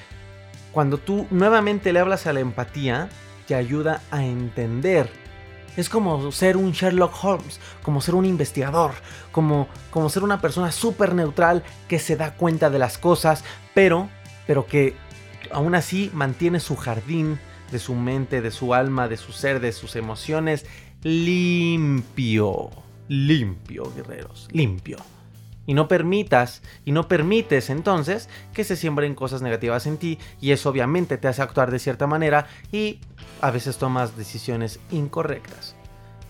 [SPEAKER 1] cuando tú nuevamente le hablas a la empatía, te ayuda a entender. Es como ser un Sherlock Holmes, como ser un investigador, como, como ser una persona súper neutral que se da cuenta de las cosas, pero, pero que aún así mantiene su jardín de su mente, de su alma, de su ser, de sus emociones limpio limpio, guerreros, limpio. Y no permitas, y no permites entonces que se siembren cosas negativas en ti y eso obviamente te hace actuar de cierta manera y a veces tomas decisiones incorrectas.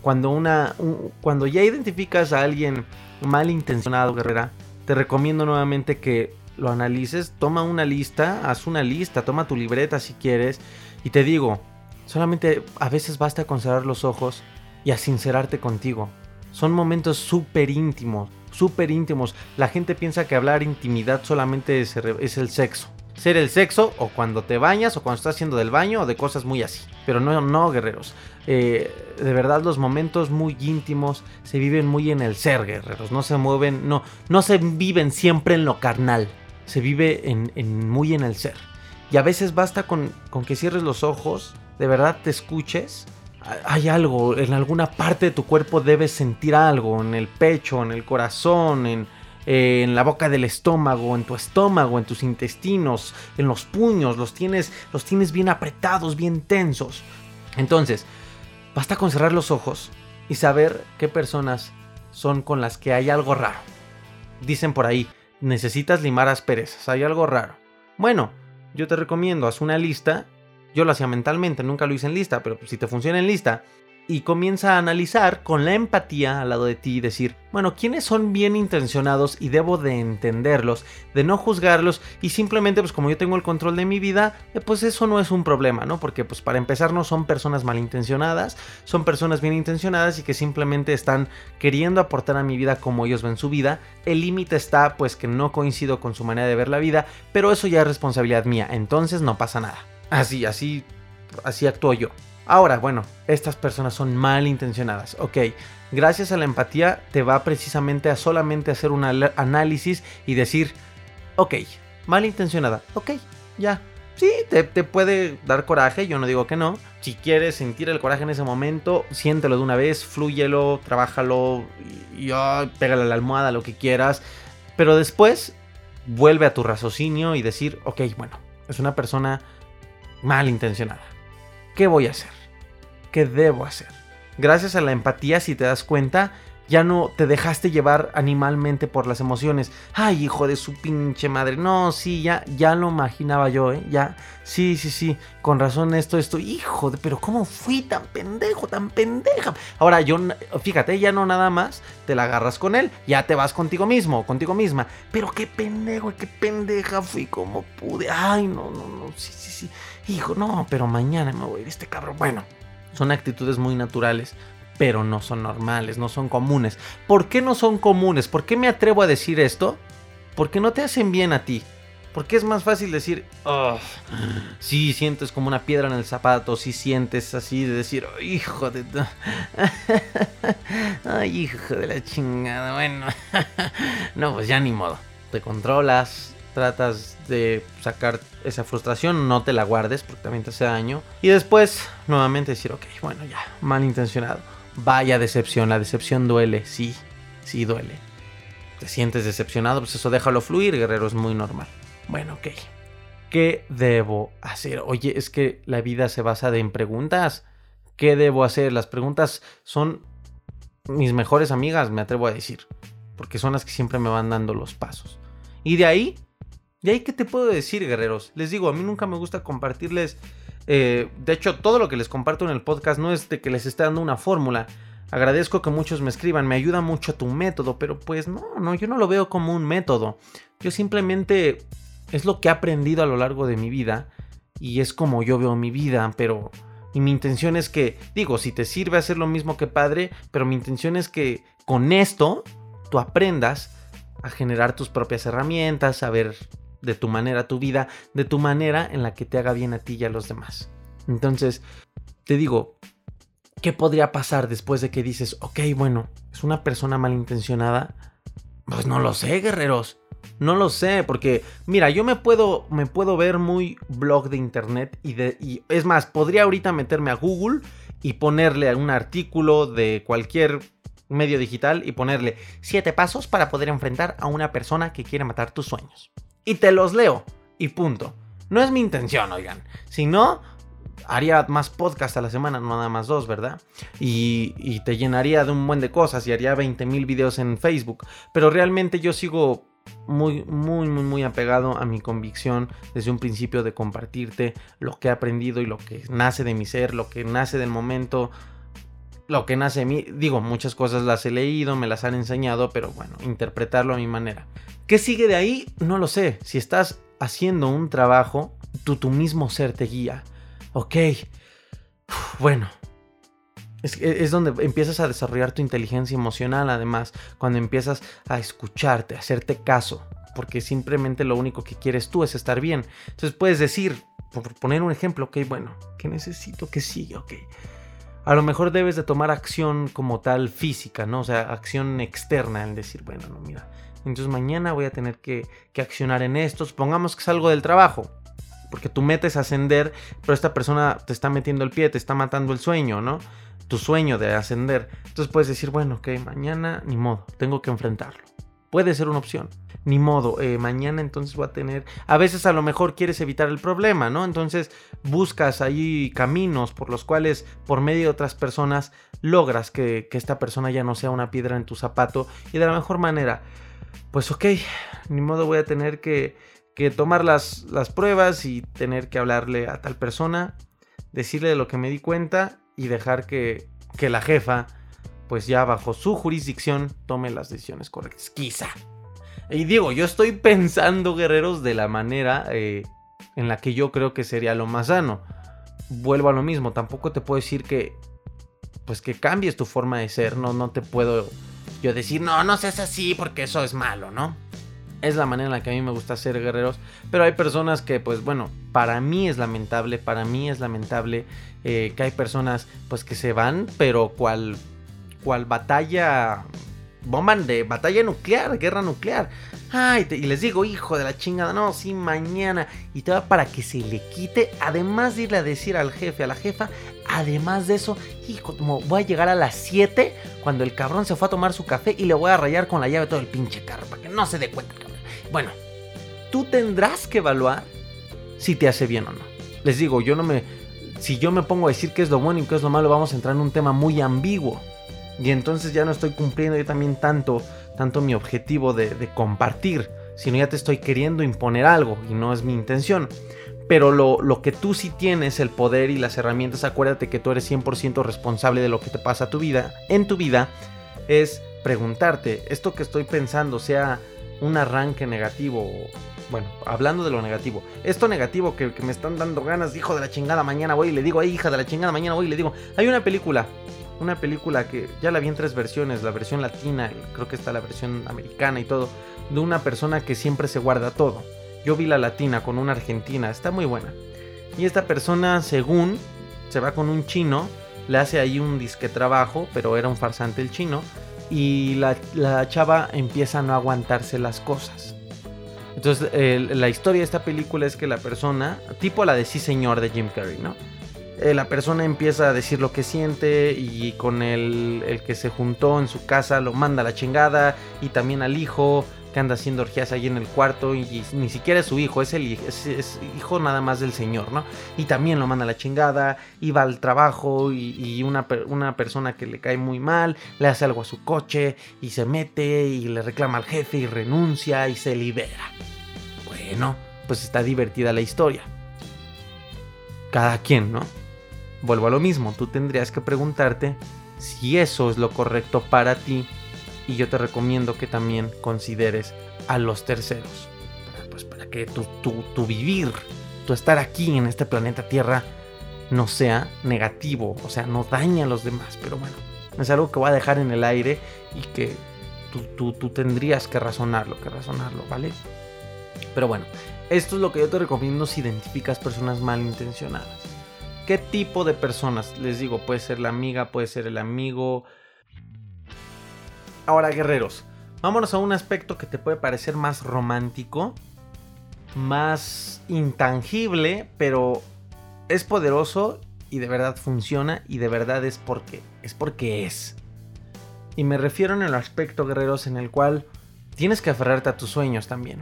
[SPEAKER 1] Cuando, una, cuando ya identificas a alguien malintencionado, guerrera, te recomiendo nuevamente que lo analices, toma una lista, haz una lista, toma tu libreta si quieres y te digo, solamente a veces basta con cerrar los ojos y a sincerarte contigo. Son momentos súper íntimos, súper íntimos. La gente piensa que hablar intimidad solamente es, el sexo. Ser el sexo o cuando te bañas o cuando estás haciendo del baño o de cosas muy así. Pero no, no, guerreros. Eh, de verdad los momentos muy íntimos se viven muy en el ser, guerreros. No se mueven, no, no se viven siempre en lo carnal. Se vive en, muy en el ser. Y a veces basta con, con que cierres los ojos, de verdad te escuches hay algo, en alguna parte de tu cuerpo debes sentir algo, en el pecho, en el corazón, en, en la boca del estómago, en tu estómago, en tus intestinos, en los puños, los tienes, los tienes bien apretados, bien tensos. Entonces, basta con cerrar los ojos y saber qué personas son con las que hay algo raro. Dicen por ahí, necesitas limar asperezas, hay algo raro. Bueno, yo te recomiendo, haz una lista yo lo hacía mentalmente, nunca lo hice en lista, pero si te funciona en lista, y comienza a analizar con la empatía al lado de ti y decir, bueno, ¿quiénes son bien intencionados y debo de entenderlos, de no juzgarlos y simplemente pues como yo tengo el control de mi vida, eh, pues eso no es un problema, ¿no? Porque pues para empezar no son personas malintencionadas, son personas bien intencionadas y que simplemente están queriendo aportar a mi vida como ellos ven su vida. El límite está pues que no coincido con su manera de ver la vida, pero eso ya es responsabilidad mía, entonces no pasa nada. Así, así, así actúo yo. Ahora, bueno, estas personas son malintencionadas. Ok, gracias a la empatía te va precisamente a solamente hacer un análisis y decir, ok, malintencionada, ok, ya, Sí, te, puede dar coraje, yo no digo que no. Si quieres sentir el coraje en ese momento, siéntelo de una vez, flúyelo, trabájalo, y, pégale a la almohada, lo que quieras. Pero después, vuelve a tu raciocinio y decir, ok, bueno, es una persona malintencionada. ¿Qué voy a hacer? ¿Qué debo hacer? Gracias a la empatía, si te das cuenta, ya no te dejaste llevar animalmente por las emociones. Ay, hijo de su pinche madre. No, sí, ya, ya lo imaginaba yo, ¿eh? Ya, sí, sí, sí. Con razón esto, esto. Hijo de, pero ¿cómo fui tan pendejo, tan pendeja? Ahora, yo, fíjate, ya no nada más te la agarras con él. Ya te vas contigo mismo, contigo misma. Pero qué pendejo, qué pendeja fui, como pude. Ay, no, no, no, sí, sí, sí. Hijo, no, pero mañana me voy a ir este cabrón. Bueno, son actitudes muy naturales pero no son normales, no son comunes. ¿Por qué no son comunes? ¿Por qué me atrevo a decir esto? Porque no te hacen bien a ti. Porque es más fácil decir, oh, sí sientes como una piedra en el zapato, sí sientes así de decir, oh, hijo de... Ay, hijo de la chingada, bueno. no, pues ya ni modo. Te controlas, tratas de sacar esa frustración, no te la guardes porque también te hace daño. Y después, nuevamente decir, ok, bueno, ya, malintencionado Vaya decepción, la decepción duele, sí, sí duele. ¿Te sientes decepcionado? Pues eso déjalo fluir, guerrero, es muy normal. Bueno, ok. ¿Qué debo hacer? Oye, es que la vida se basa en preguntas. ¿Qué debo hacer? Las preguntas son mis mejores amigas, me atrevo a decir. Porque son las que siempre me van dando los pasos. Y de ahí, de ahí, ¿qué te puedo decir, guerreros? Les digo, a mí nunca me gusta compartirles eh, de hecho, todo lo que les comparto en el podcast no es de que les esté dando una fórmula. Agradezco que muchos me escriban, me ayuda mucho tu método, pero pues no, no, yo no lo veo como un método. Yo simplemente es lo que he aprendido a lo largo de mi vida y es como yo veo mi vida, pero y mi intención es que, digo, si te sirve hacer lo mismo que padre, pero mi intención es que con esto tú aprendas a generar tus propias herramientas, a ver de tu manera tu vida, de tu manera en la que te haga bien a ti y a los demás. Entonces, te digo, ¿qué podría pasar después de que dices, ok, bueno, es una persona malintencionada? Pues no lo sé, guerreros. No lo sé, porque mira, yo me puedo, me puedo ver muy blog de internet y, de, y es más, podría ahorita meterme a Google y ponerle un artículo de cualquier medio digital y ponerle 7 pasos para poder enfrentar a una persona que quiere matar tus sueños y te los leo. Y punto. No es mi intención, oigan. Si no, haría más podcast a la semana, no nada más dos, ¿verdad? Y, te llenaría de un buen de cosas y haría 20 mil videos en Facebook. Pero realmente yo sigo muy, muy, muy, muy apegado a mi convicción desde un principio de compartirte lo que he aprendido y lo que nace de mi ser, lo que nace del momento, lo que nace de mí. Digo, muchas cosas las he leído, me las han enseñado, pero bueno, interpretarlo a mi manera. ¿Qué sigue de ahí? No lo sé. Si estás haciendo un trabajo, tú, tu mismo ser te guía. Ok. Bueno. Es, es, donde empiezas a desarrollar tu inteligencia emocional, además, cuando empiezas a escucharte, a hacerte caso, porque simplemente lo único que quieres tú es estar bien. Entonces puedes decir, por poner un ejemplo, ok, bueno, ¿qué necesito? ¿Qué sigue? Ok. A lo mejor debes de tomar acción como tal física, ¿no? O sea, acción externa, en decir, bueno, no, mira, entonces mañana voy a tener que, accionar en esto. Supongamos que salgo del trabajo, porque tu meta es ascender, pero esta persona te está metiendo el pie, te está matando el sueño, ¿no? Tu sueño de ascender. Entonces puedes decir, bueno, ok, mañana ni modo, tengo que enfrentarlo. Puede ser una opción. Ni modo, eh, mañana entonces voy a tener... A veces a lo mejor quieres evitar el problema, ¿no? Entonces buscas ahí caminos por los cuales por medio de otras personas logras que, que esta persona ya no sea una piedra en tu zapato y de la mejor manera pues ok, ni modo voy a tener que, tomar las, las, pruebas y tener que hablarle a tal persona, decirle de lo que me di cuenta y dejar que, que la jefa, pues ya bajo su jurisdicción, tome las decisiones correctas. Quizá. Y digo, yo estoy pensando, guerreros, de la manera eh, en la que yo creo que sería lo más sano. Vuelvo a lo mismo, tampoco te puedo decir que, pues que cambies tu forma de ser, no, no te puedo yo decir, no, no seas así porque eso es malo, ¿no? Es la manera en la que a mí me gusta ser guerreros. Pero hay personas que, pues bueno, para mí es lamentable, para mí es lamentable eh, que hay personas, pues que se van, pero cual, cual batalla bomba de batalla nuclear, guerra nuclear. Ay, y les digo, hijo de la chingada, no, sí, mañana. Y te va para que se le quite, además de irle a decir al jefe, a la jefa, además de eso, hijo, como voy a llegar a las 7 cuando el cabrón se fue a tomar su café y le voy a rayar con la llave todo el pinche carro para que no se dé cuenta, cabrón. Bueno, tú tendrás que evaluar si te hace bien o no. Les digo, yo no me si yo me pongo a decir qué es lo bueno y qué es lo malo, vamos a entrar en un tema muy ambiguo. Y entonces ya no estoy cumpliendo yo también tanto, tanto mi objetivo de, de compartir, sino ya te estoy queriendo imponer algo y no es mi intención. Pero lo, lo, que tú sí tienes, el poder y las herramientas, acuérdate que tú eres 100% responsable de lo que te pasa a tu vida, en tu vida, es preguntarte, esto que estoy pensando, sea un arranque negativo bueno, hablando de lo negativo, esto negativo que, me están dando ganas, hijo de la chingada, mañana voy y le digo, hija de la chingada, mañana voy y le digo, hay una película, una película que ya la vi en tres versiones, la versión latina, creo que está la versión americana y todo, de una persona que siempre se guarda todo. Yo vi la latina con una argentina, está muy buena. Y esta persona, según, se va con un chino, le hace ahí un disque trabajo, pero era un farsante el chino, y la, chava empieza a no aguantarse las cosas entonces, la historia de esta película es que la persona, tipo la de Sí Señor de Jim Carrey, ¿no? Eh, la persona empieza a decir lo que siente y con el, el, que se juntó en su casa lo manda a la chingada y también al hijo que anda haciendo orgías ahí en el cuarto y, ni siquiera es su hijo, es el hijo nada más del señor, ¿no? Y también lo manda a la chingada y va al trabajo y, y una, una, persona que le cae muy mal le hace algo a su coche y se mete y le reclama al jefe y renuncia y se libera. Bueno, pues está divertida la historia. Cada quien, ¿no? Vuelvo a lo mismo, tú tendrías que preguntarte si eso es lo correcto para ti y yo te recomiendo que también consideres a los terceros. Pues para que tu, tu, vivir, tu estar aquí en este planeta Tierra no sea negativo, o sea, no daña a los demás. Pero bueno, es algo que voy a dejar en el aire y que tú, tú, tú tendrías que razonarlo, que razonarlo, ¿vale? Pero bueno, esto es lo que yo te recomiendo si identificas personas malintencionadas. ¿Qué tipo de personas? Les digo, puede ser la amiga, puede ser el amigo, Ahora, guerreros, vámonos a un aspecto que te puede parecer más romántico, más intangible, pero es poderoso y de verdad funciona y de verdad es porque es porque es. Y me refiero en el aspecto, guerreros, en el cual tienes que aferrarte a tus sueños también.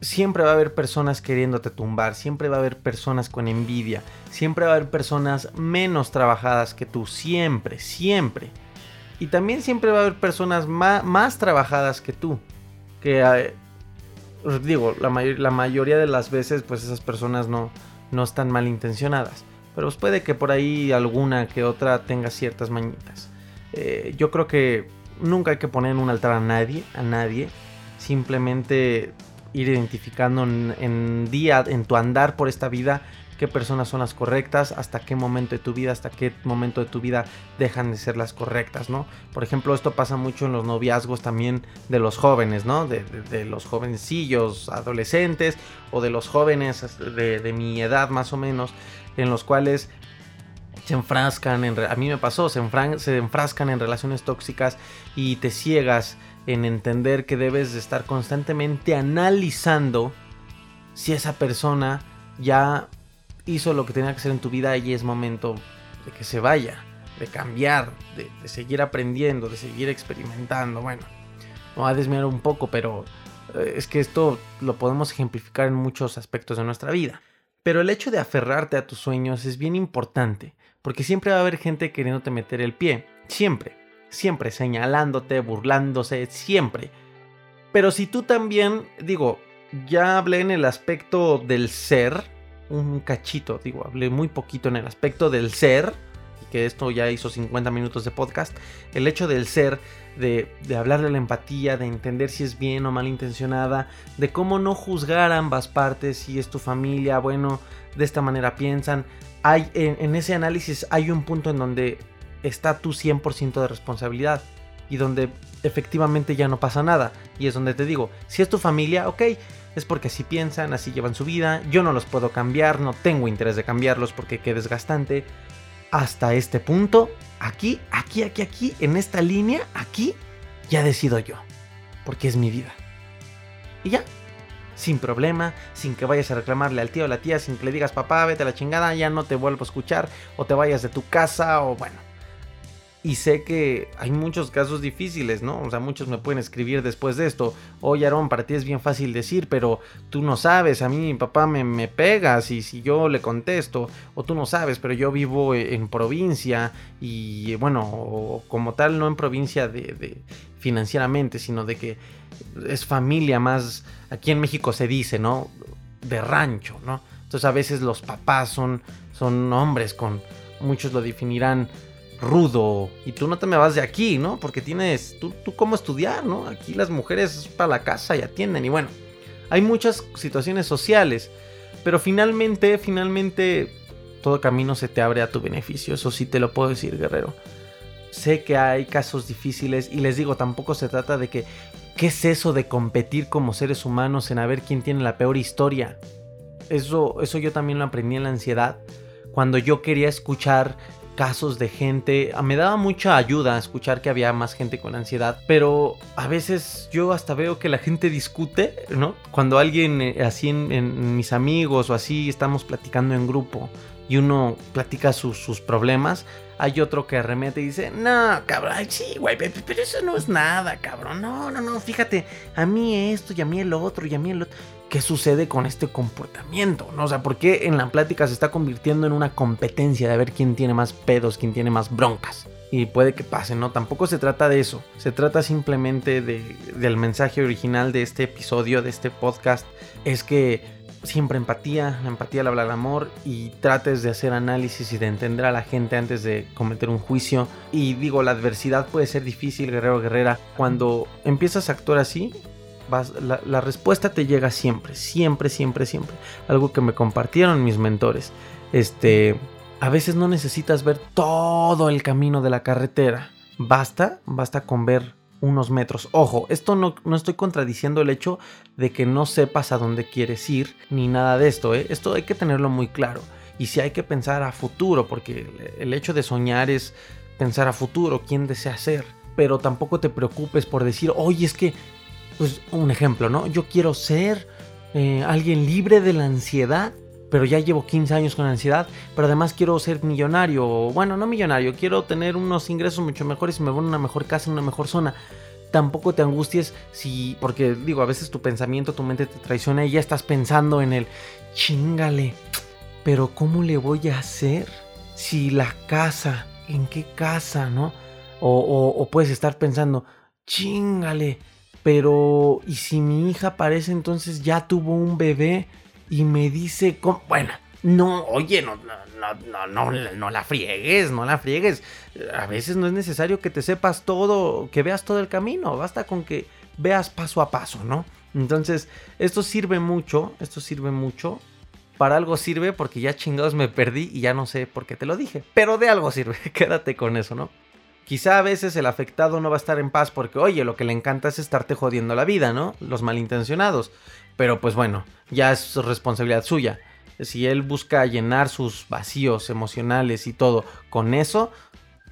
[SPEAKER 1] Siempre va a haber personas queriéndote tumbar, siempre va a haber personas con envidia, siempre va a haber personas menos trabajadas que tú, siempre, siempre. Y también siempre va a haber personas más, trabajadas que tú. Que, eh, digo, la, la, mayoría de las veces, pues esas personas no, no están malintencionadas. Pero pues puede que por ahí alguna que otra tenga ciertas mañitas. Eh, yo creo que nunca hay que poner en un altar a nadie, a nadie. Simplemente ir identificando en día, en tu andar por esta vida, qué personas son las correctas, hasta qué momento de tu vida, hasta qué momento de tu vida dejan de ser las correctas, ¿no? Por ejemplo, esto pasa mucho en los noviazgos también de los jóvenes, ¿no? De, los jovencillos, adolescentes o de los jóvenes de, mi edad más o menos, en los cuales se enfrascan en... A mí me pasó, se, se enfrascan en relaciones tóxicas y te ciegas en entender que debes de estar constantemente analizando si esa persona ya hizo lo que tenía que hacer en tu vida y es momento de que se vaya, de cambiar, de, seguir aprendiendo, de seguir experimentando. Bueno, no va a desviar un poco, pero eh, es que esto lo podemos ejemplificar en muchos aspectos de nuestra vida. Pero el hecho de aferrarte a tus sueños es bien importante, porque siempre va a haber gente queriéndote meter el pie, siempre, siempre señalándote, burlándose, siempre. Pero si tú también, digo, ya hablé en el aspecto del ser, un cachito, digo, hablé muy poquito en el aspecto del ser, y que esto ya hizo 50 minutos de podcast, el hecho del ser, de, de hablar de la empatía, de entender si es bien o mal intencionada, de cómo no juzgar ambas partes, si es tu familia, bueno, de esta manera piensan. Hay, en, en ese análisis hay un punto en donde está tu 100% de responsabilidad y donde efectivamente ya no pasa nada. Y es donde te digo, si es tu familia, ok, es porque así piensan, así llevan su vida, yo no los puedo cambiar, no tengo interés de cambiarlos porque qué desgastante. Hasta este punto, aquí, aquí, aquí, aquí, en esta línea, aquí, ya decido yo, porque es mi vida. Y ya, sin problema, sin que vayas a reclamarle al tío o la tía, sin que le digas papá, vete a la chingada, ya no te vuelvo a escuchar, o te vayas de tu casa, o bueno. Y sé que hay muchos casos difíciles, ¿no? O sea, muchos me pueden escribir después de esto. Oye, Aarón, para ti es bien fácil decir, pero tú no sabes, a mí mi papá me, me pega si, si yo le contesto. O tú no sabes, pero yo vivo en provincia y bueno, como tal, no en provincia de financieramente, sino de que es familia más, aquí en México se dice, ¿no? De rancho, ¿no? Entonces a veces los papás son, son hombres con, muchos lo definirán rudo y tú no te me vas de aquí, ¿no? Porque tienes, tú, tú cómo estudiar, ¿no? Aquí las mujeres para la casa y atienden y bueno, hay muchas situaciones sociales, pero finalmente, finalmente todo camino se te abre a tu beneficio, eso sí te lo puedo decir, guerrero. Sé que hay casos difíciles y les digo, tampoco se trata de que, ¿qué es eso de competir como seres humanos en a ver quién tiene la peor historia? Eso, eso yo también lo aprendí en la ansiedad. Cuando yo quería escuchar casos de gente. Me daba mucha ayuda escuchar que había más gente con ansiedad, pero a veces yo hasta veo que la gente discute, ¿no? Cuando alguien eh, así en, mis amigos o así estamos platicando en grupo y uno platica sus, problemas, hay otro que arremete y dice, no, cabrón, sí, güey, pero eso no es nada, cabrón, no, no, no, fíjate, a mí esto y a mí el otro y a mí el otro qué sucede con este comportamiento, ¿no? O sea, ¿por qué en la plática se está convirtiendo en una competencia de ver quién tiene más pedos, quién tiene más broncas? Y puede que pase, ¿no? Tampoco se trata de eso. Se trata simplemente de, del mensaje original de este episodio, de este podcast. Es que siempre empatía, la empatía le habla al amor y trates de hacer análisis y de entender a la gente antes de cometer un juicio. Y digo, la adversidad puede ser difícil, guerrero guerrera. Cuando empiezas a actuar así, la, respuesta te llega siempre, siempre, siempre, siempre. Algo que me compartieron mis mentores. Este, a veces no necesitas ver todo el camino de la carretera. Basta, basta con ver unos metros. Ojo, esto no, no, estoy contradiciendo el hecho de que no sepas a dónde quieres ir, ni nada de esto, ¿eh? Esto hay que tenerlo muy claro. Y si hay que pensar a futuro, porque el hecho de soñar es pensar a futuro, quién desea ser. Pero tampoco te preocupes por decir, oye, es que pues un ejemplo, ¿no? Yo quiero ser eh, alguien libre de la ansiedad, pero ya llevo 15 años con ansiedad, pero además quiero ser millonario, bueno, no millonario, quiero tener unos ingresos mucho mejores y me voy a una mejor casa, en una mejor zona. Tampoco te angusties si, porque digo, a veces tu pensamiento, tu mente te traiciona y ya estás pensando en el, chingale, pero ¿cómo le voy a hacer si la casa, en qué casa, ¿no? O, o puedes estar pensando, chingale, pero, ¿y si mi hija parece entonces ya tuvo un bebé y me dice, bueno, no, oye, no, no, no, no, no la friegues, no la friegues. A veces no es necesario que te sepas todo, que veas todo el camino, basta con que veas paso a paso, ¿no? Entonces, esto sirve mucho, esto sirve mucho. Para algo sirve porque ya chingados me perdí y ya no sé por qué te lo dije. Pero de algo sirve, quédate con eso, ¿no? Quizá a veces el afectado no va a estar en paz porque, oye, lo que le encanta es estarte jodiendo la vida, ¿no? Los malintencionados. Pero pues bueno, ya es responsabilidad suya. Si él busca llenar sus vacíos emocionales y todo con eso,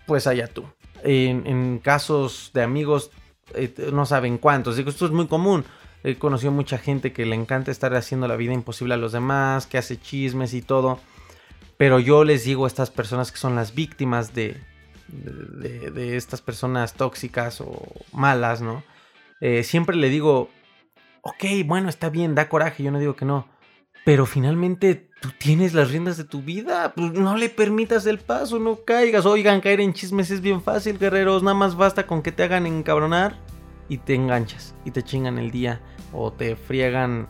[SPEAKER 1] pues allá tú. En, casos de amigos, eh, no saben cuántos. Digo, esto es muy común. He conocido mucha gente que le encanta estar haciendo la vida imposible a los demás, que hace chismes y todo. Pero yo les digo a estas personas que son las víctimas de, de, estas personas tóxicas o malas, ¿no? Eh, siempre le digo, ok, bueno, está bien, da coraje, yo no digo que no, pero finalmente tú tienes las riendas de tu vida, pues no le permitas el paso, no caigas, oigan, caer en chismes es bien fácil, guerreros, nada más basta con que te hagan encabronar y te enganchas y te chingan el día o te friegan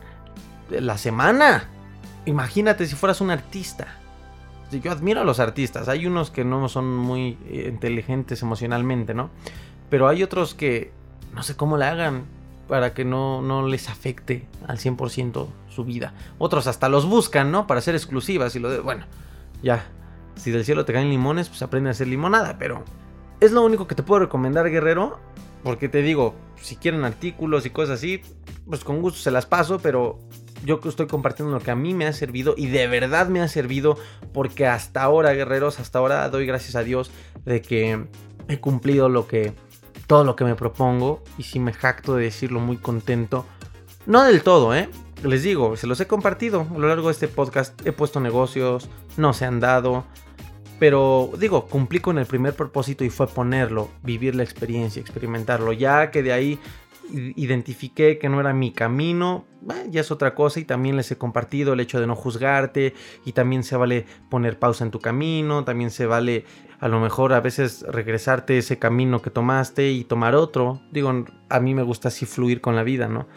[SPEAKER 1] la semana. Imagínate si fueras un artista yo admiro a los artistas. Hay unos que no son muy eh, inteligentes emocionalmente, ¿no? Pero hay otros que no sé cómo le hagan para que no, no les afecte al 100% su vida. Otros hasta los buscan, ¿no? Para ser exclusivas y lo de... Bueno, ya. Si del cielo te caen limones, pues aprende a hacer limonada, pero... Es lo único que te puedo recomendar, guerrero. Porque te digo, si quieren artículos y cosas así, pues con gusto se las paso, pero yo estoy compartiendo lo que a mí me ha servido y de verdad me ha servido porque hasta ahora, guerreros, hasta ahora doy gracias a Dios de que he cumplido lo que todo lo que me propongo y si me jacto de decirlo muy contento. No del todo, ¿eh? Les digo, se los he compartido a lo largo de este podcast. He puesto negocios, no se han dado. Pero digo, cumplí con el primer propósito y fue ponerlo, vivir la experiencia, experimentarlo. Ya que de ahí identifiqué que no era mi camino, ya es otra cosa y también les he compartido el hecho de no juzgarte y también se vale poner pausa en tu camino, también se vale a lo mejor a veces regresarte ese camino que tomaste y tomar otro. Digo, a mí me gusta así fluir con la vida, ¿no?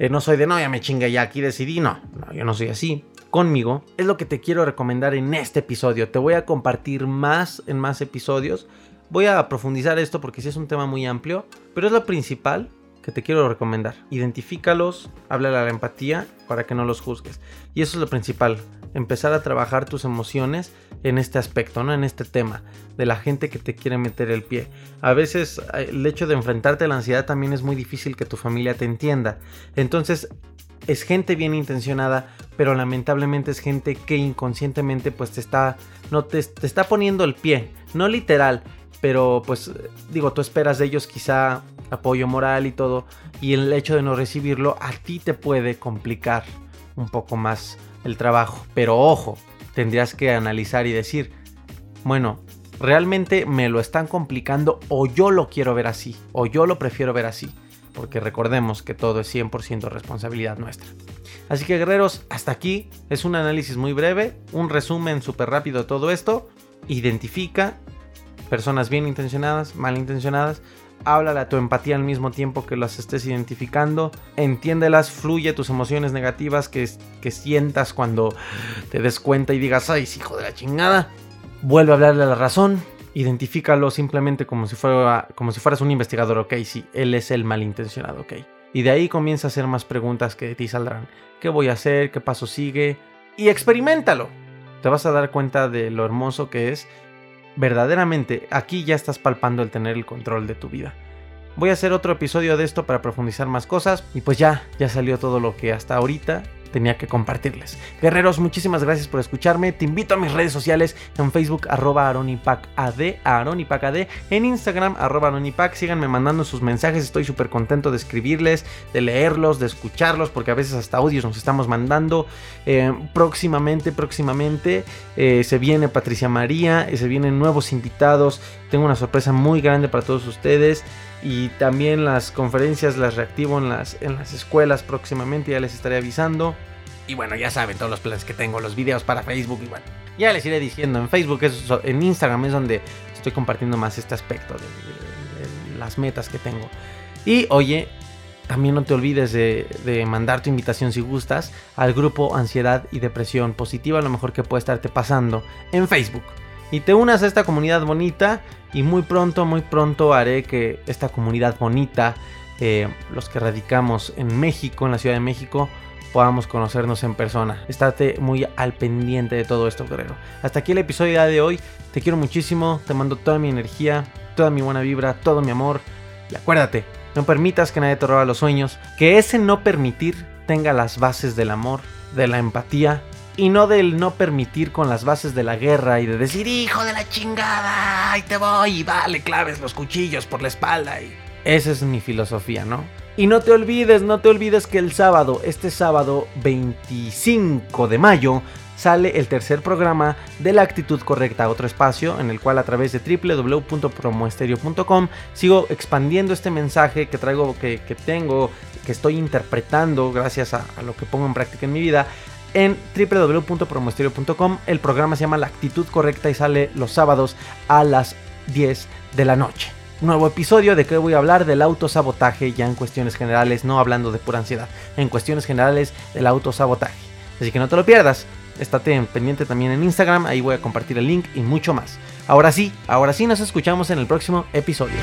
[SPEAKER 1] Eh, no soy de no, ya me chinga, ya aquí decidí, no, no, yo no soy así. Conmigo es lo que te quiero recomendar en este episodio. Te voy a compartir más en más episodios. Voy a profundizar esto porque sí es un tema muy amplio, pero es lo principal que te quiero recomendar. Identifícalos, háblale a la empatía para que no los juzgues. Y eso es lo principal, empezar a trabajar tus emociones en este aspecto, ¿no? En este tema de la gente que te quiere meter el pie. A veces eh, el hecho de enfrentarte a la ansiedad también es muy difícil que tu familia te entienda. Entonces, es gente bien intencionada, pero lamentablemente es gente que inconscientemente pues te está no te, te está poniendo el pie, no literal, pero pues digo, tú esperas de ellos quizá apoyo moral y todo, y el hecho de no recibirlo a ti te puede complicar un poco más el trabajo. Pero ojo, tendrías que analizar y decir, bueno, realmente me lo están complicando o yo lo quiero ver así, o yo lo prefiero ver así, porque recordemos que todo es 100% responsabilidad nuestra. Así que guerreros, hasta aquí es un análisis muy breve, un resumen súper rápido de todo esto. Identifica personas bien intencionadas, mal intencionadas, háblale a tu empatía al mismo tiempo que las estés identificando, entiéndelas, fluye tus emociones negativas que, que sientas cuando te des cuenta y digas, ay, hijo de la chingada, vuelve a hablarle a la razón, identifícalo simplemente como si, fuera, como si fueras un investigador, ok, sí, él es el malintencionado, ok. Y de ahí comienza a hacer más preguntas que de ti saldrán. ¿Qué voy a hacer? ¿Qué paso sigue? Y experimentalo. Te vas a dar cuenta de lo hermoso que es verdaderamente aquí ya estás palpando el tener el control de tu vida. Voy a hacer otro episodio de esto para profundizar más cosas y pues ya, ya salió todo lo que hasta ahorita tenía que compartirles. Guerreros, muchísimas gracias por escucharme. Te invito a mis redes sociales en Facebook, arroba aronipacad, aronipacad, en Instagram, arroba aronipac. Síganme mandando sus mensajes, estoy súper contento de escribirles, de leerlos, de escucharlos, porque a veces hasta audios nos estamos mandando. Eh, próximamente, próximamente eh, se viene Patricia María, eh, se vienen nuevos invitados. Tengo una sorpresa muy grande para todos ustedes y también las conferencias las reactivo en las, en las escuelas próximamente, ya les estaré avisando. Y bueno, ya saben todos los planes que tengo, los videos para Facebook y bueno, ya les iré diciendo. En Facebook, en Instagram es donde estoy compartiendo más este aspecto de, las metas que tengo. Y oye, también no te olvides de, de, mandar tu invitación si gustas al grupo Ansiedad y Depresión Positiva, lo mejor que puede estarte pasando en Facebook y te unas a esta comunidad bonita y muy pronto, muy pronto haré que esta comunidad bonita, eh, los que radicamos en México, en la Ciudad de México, podamos conocernos en persona. Estate muy al pendiente de todo esto, guerrero. Hasta aquí el episodio de hoy. Te quiero muchísimo, te mando toda mi energía, toda mi buena vibra, todo mi amor. Y acuérdate, no permitas que nadie te roba los sueños. Que ese no permitir tenga las bases del amor, de la empatía y no del no permitir con las bases de la guerra y de decir, hijo de la chingada, ahí te voy y dale claves los cuchillos por la espalda. Y esa es mi filosofía, ¿no? Y no te olvides, no te olvides que el sábado, este sábado 25 de mayo, sale el tercer programa de la actitud correcta, otro espacio en el cual a través de www.promoestereo.com sigo expandiendo este mensaje que traigo, que, tengo, que estoy interpretando gracias a, lo que pongo en práctica en mi vida en www.promoestereo.com. El programa se llama La Actitud Correcta y sale los sábados a las 10 de la noche. Nuevo episodio de que voy a hablar del autosabotaje ya en cuestiones generales, no hablando de pura ansiedad, en cuestiones generales del autosabotaje. Así que no te lo pierdas. Estate pendiente también en Instagram, ahí voy a compartir el link y mucho más. Ahora sí, ahora sí nos escuchamos en el próximo episodio.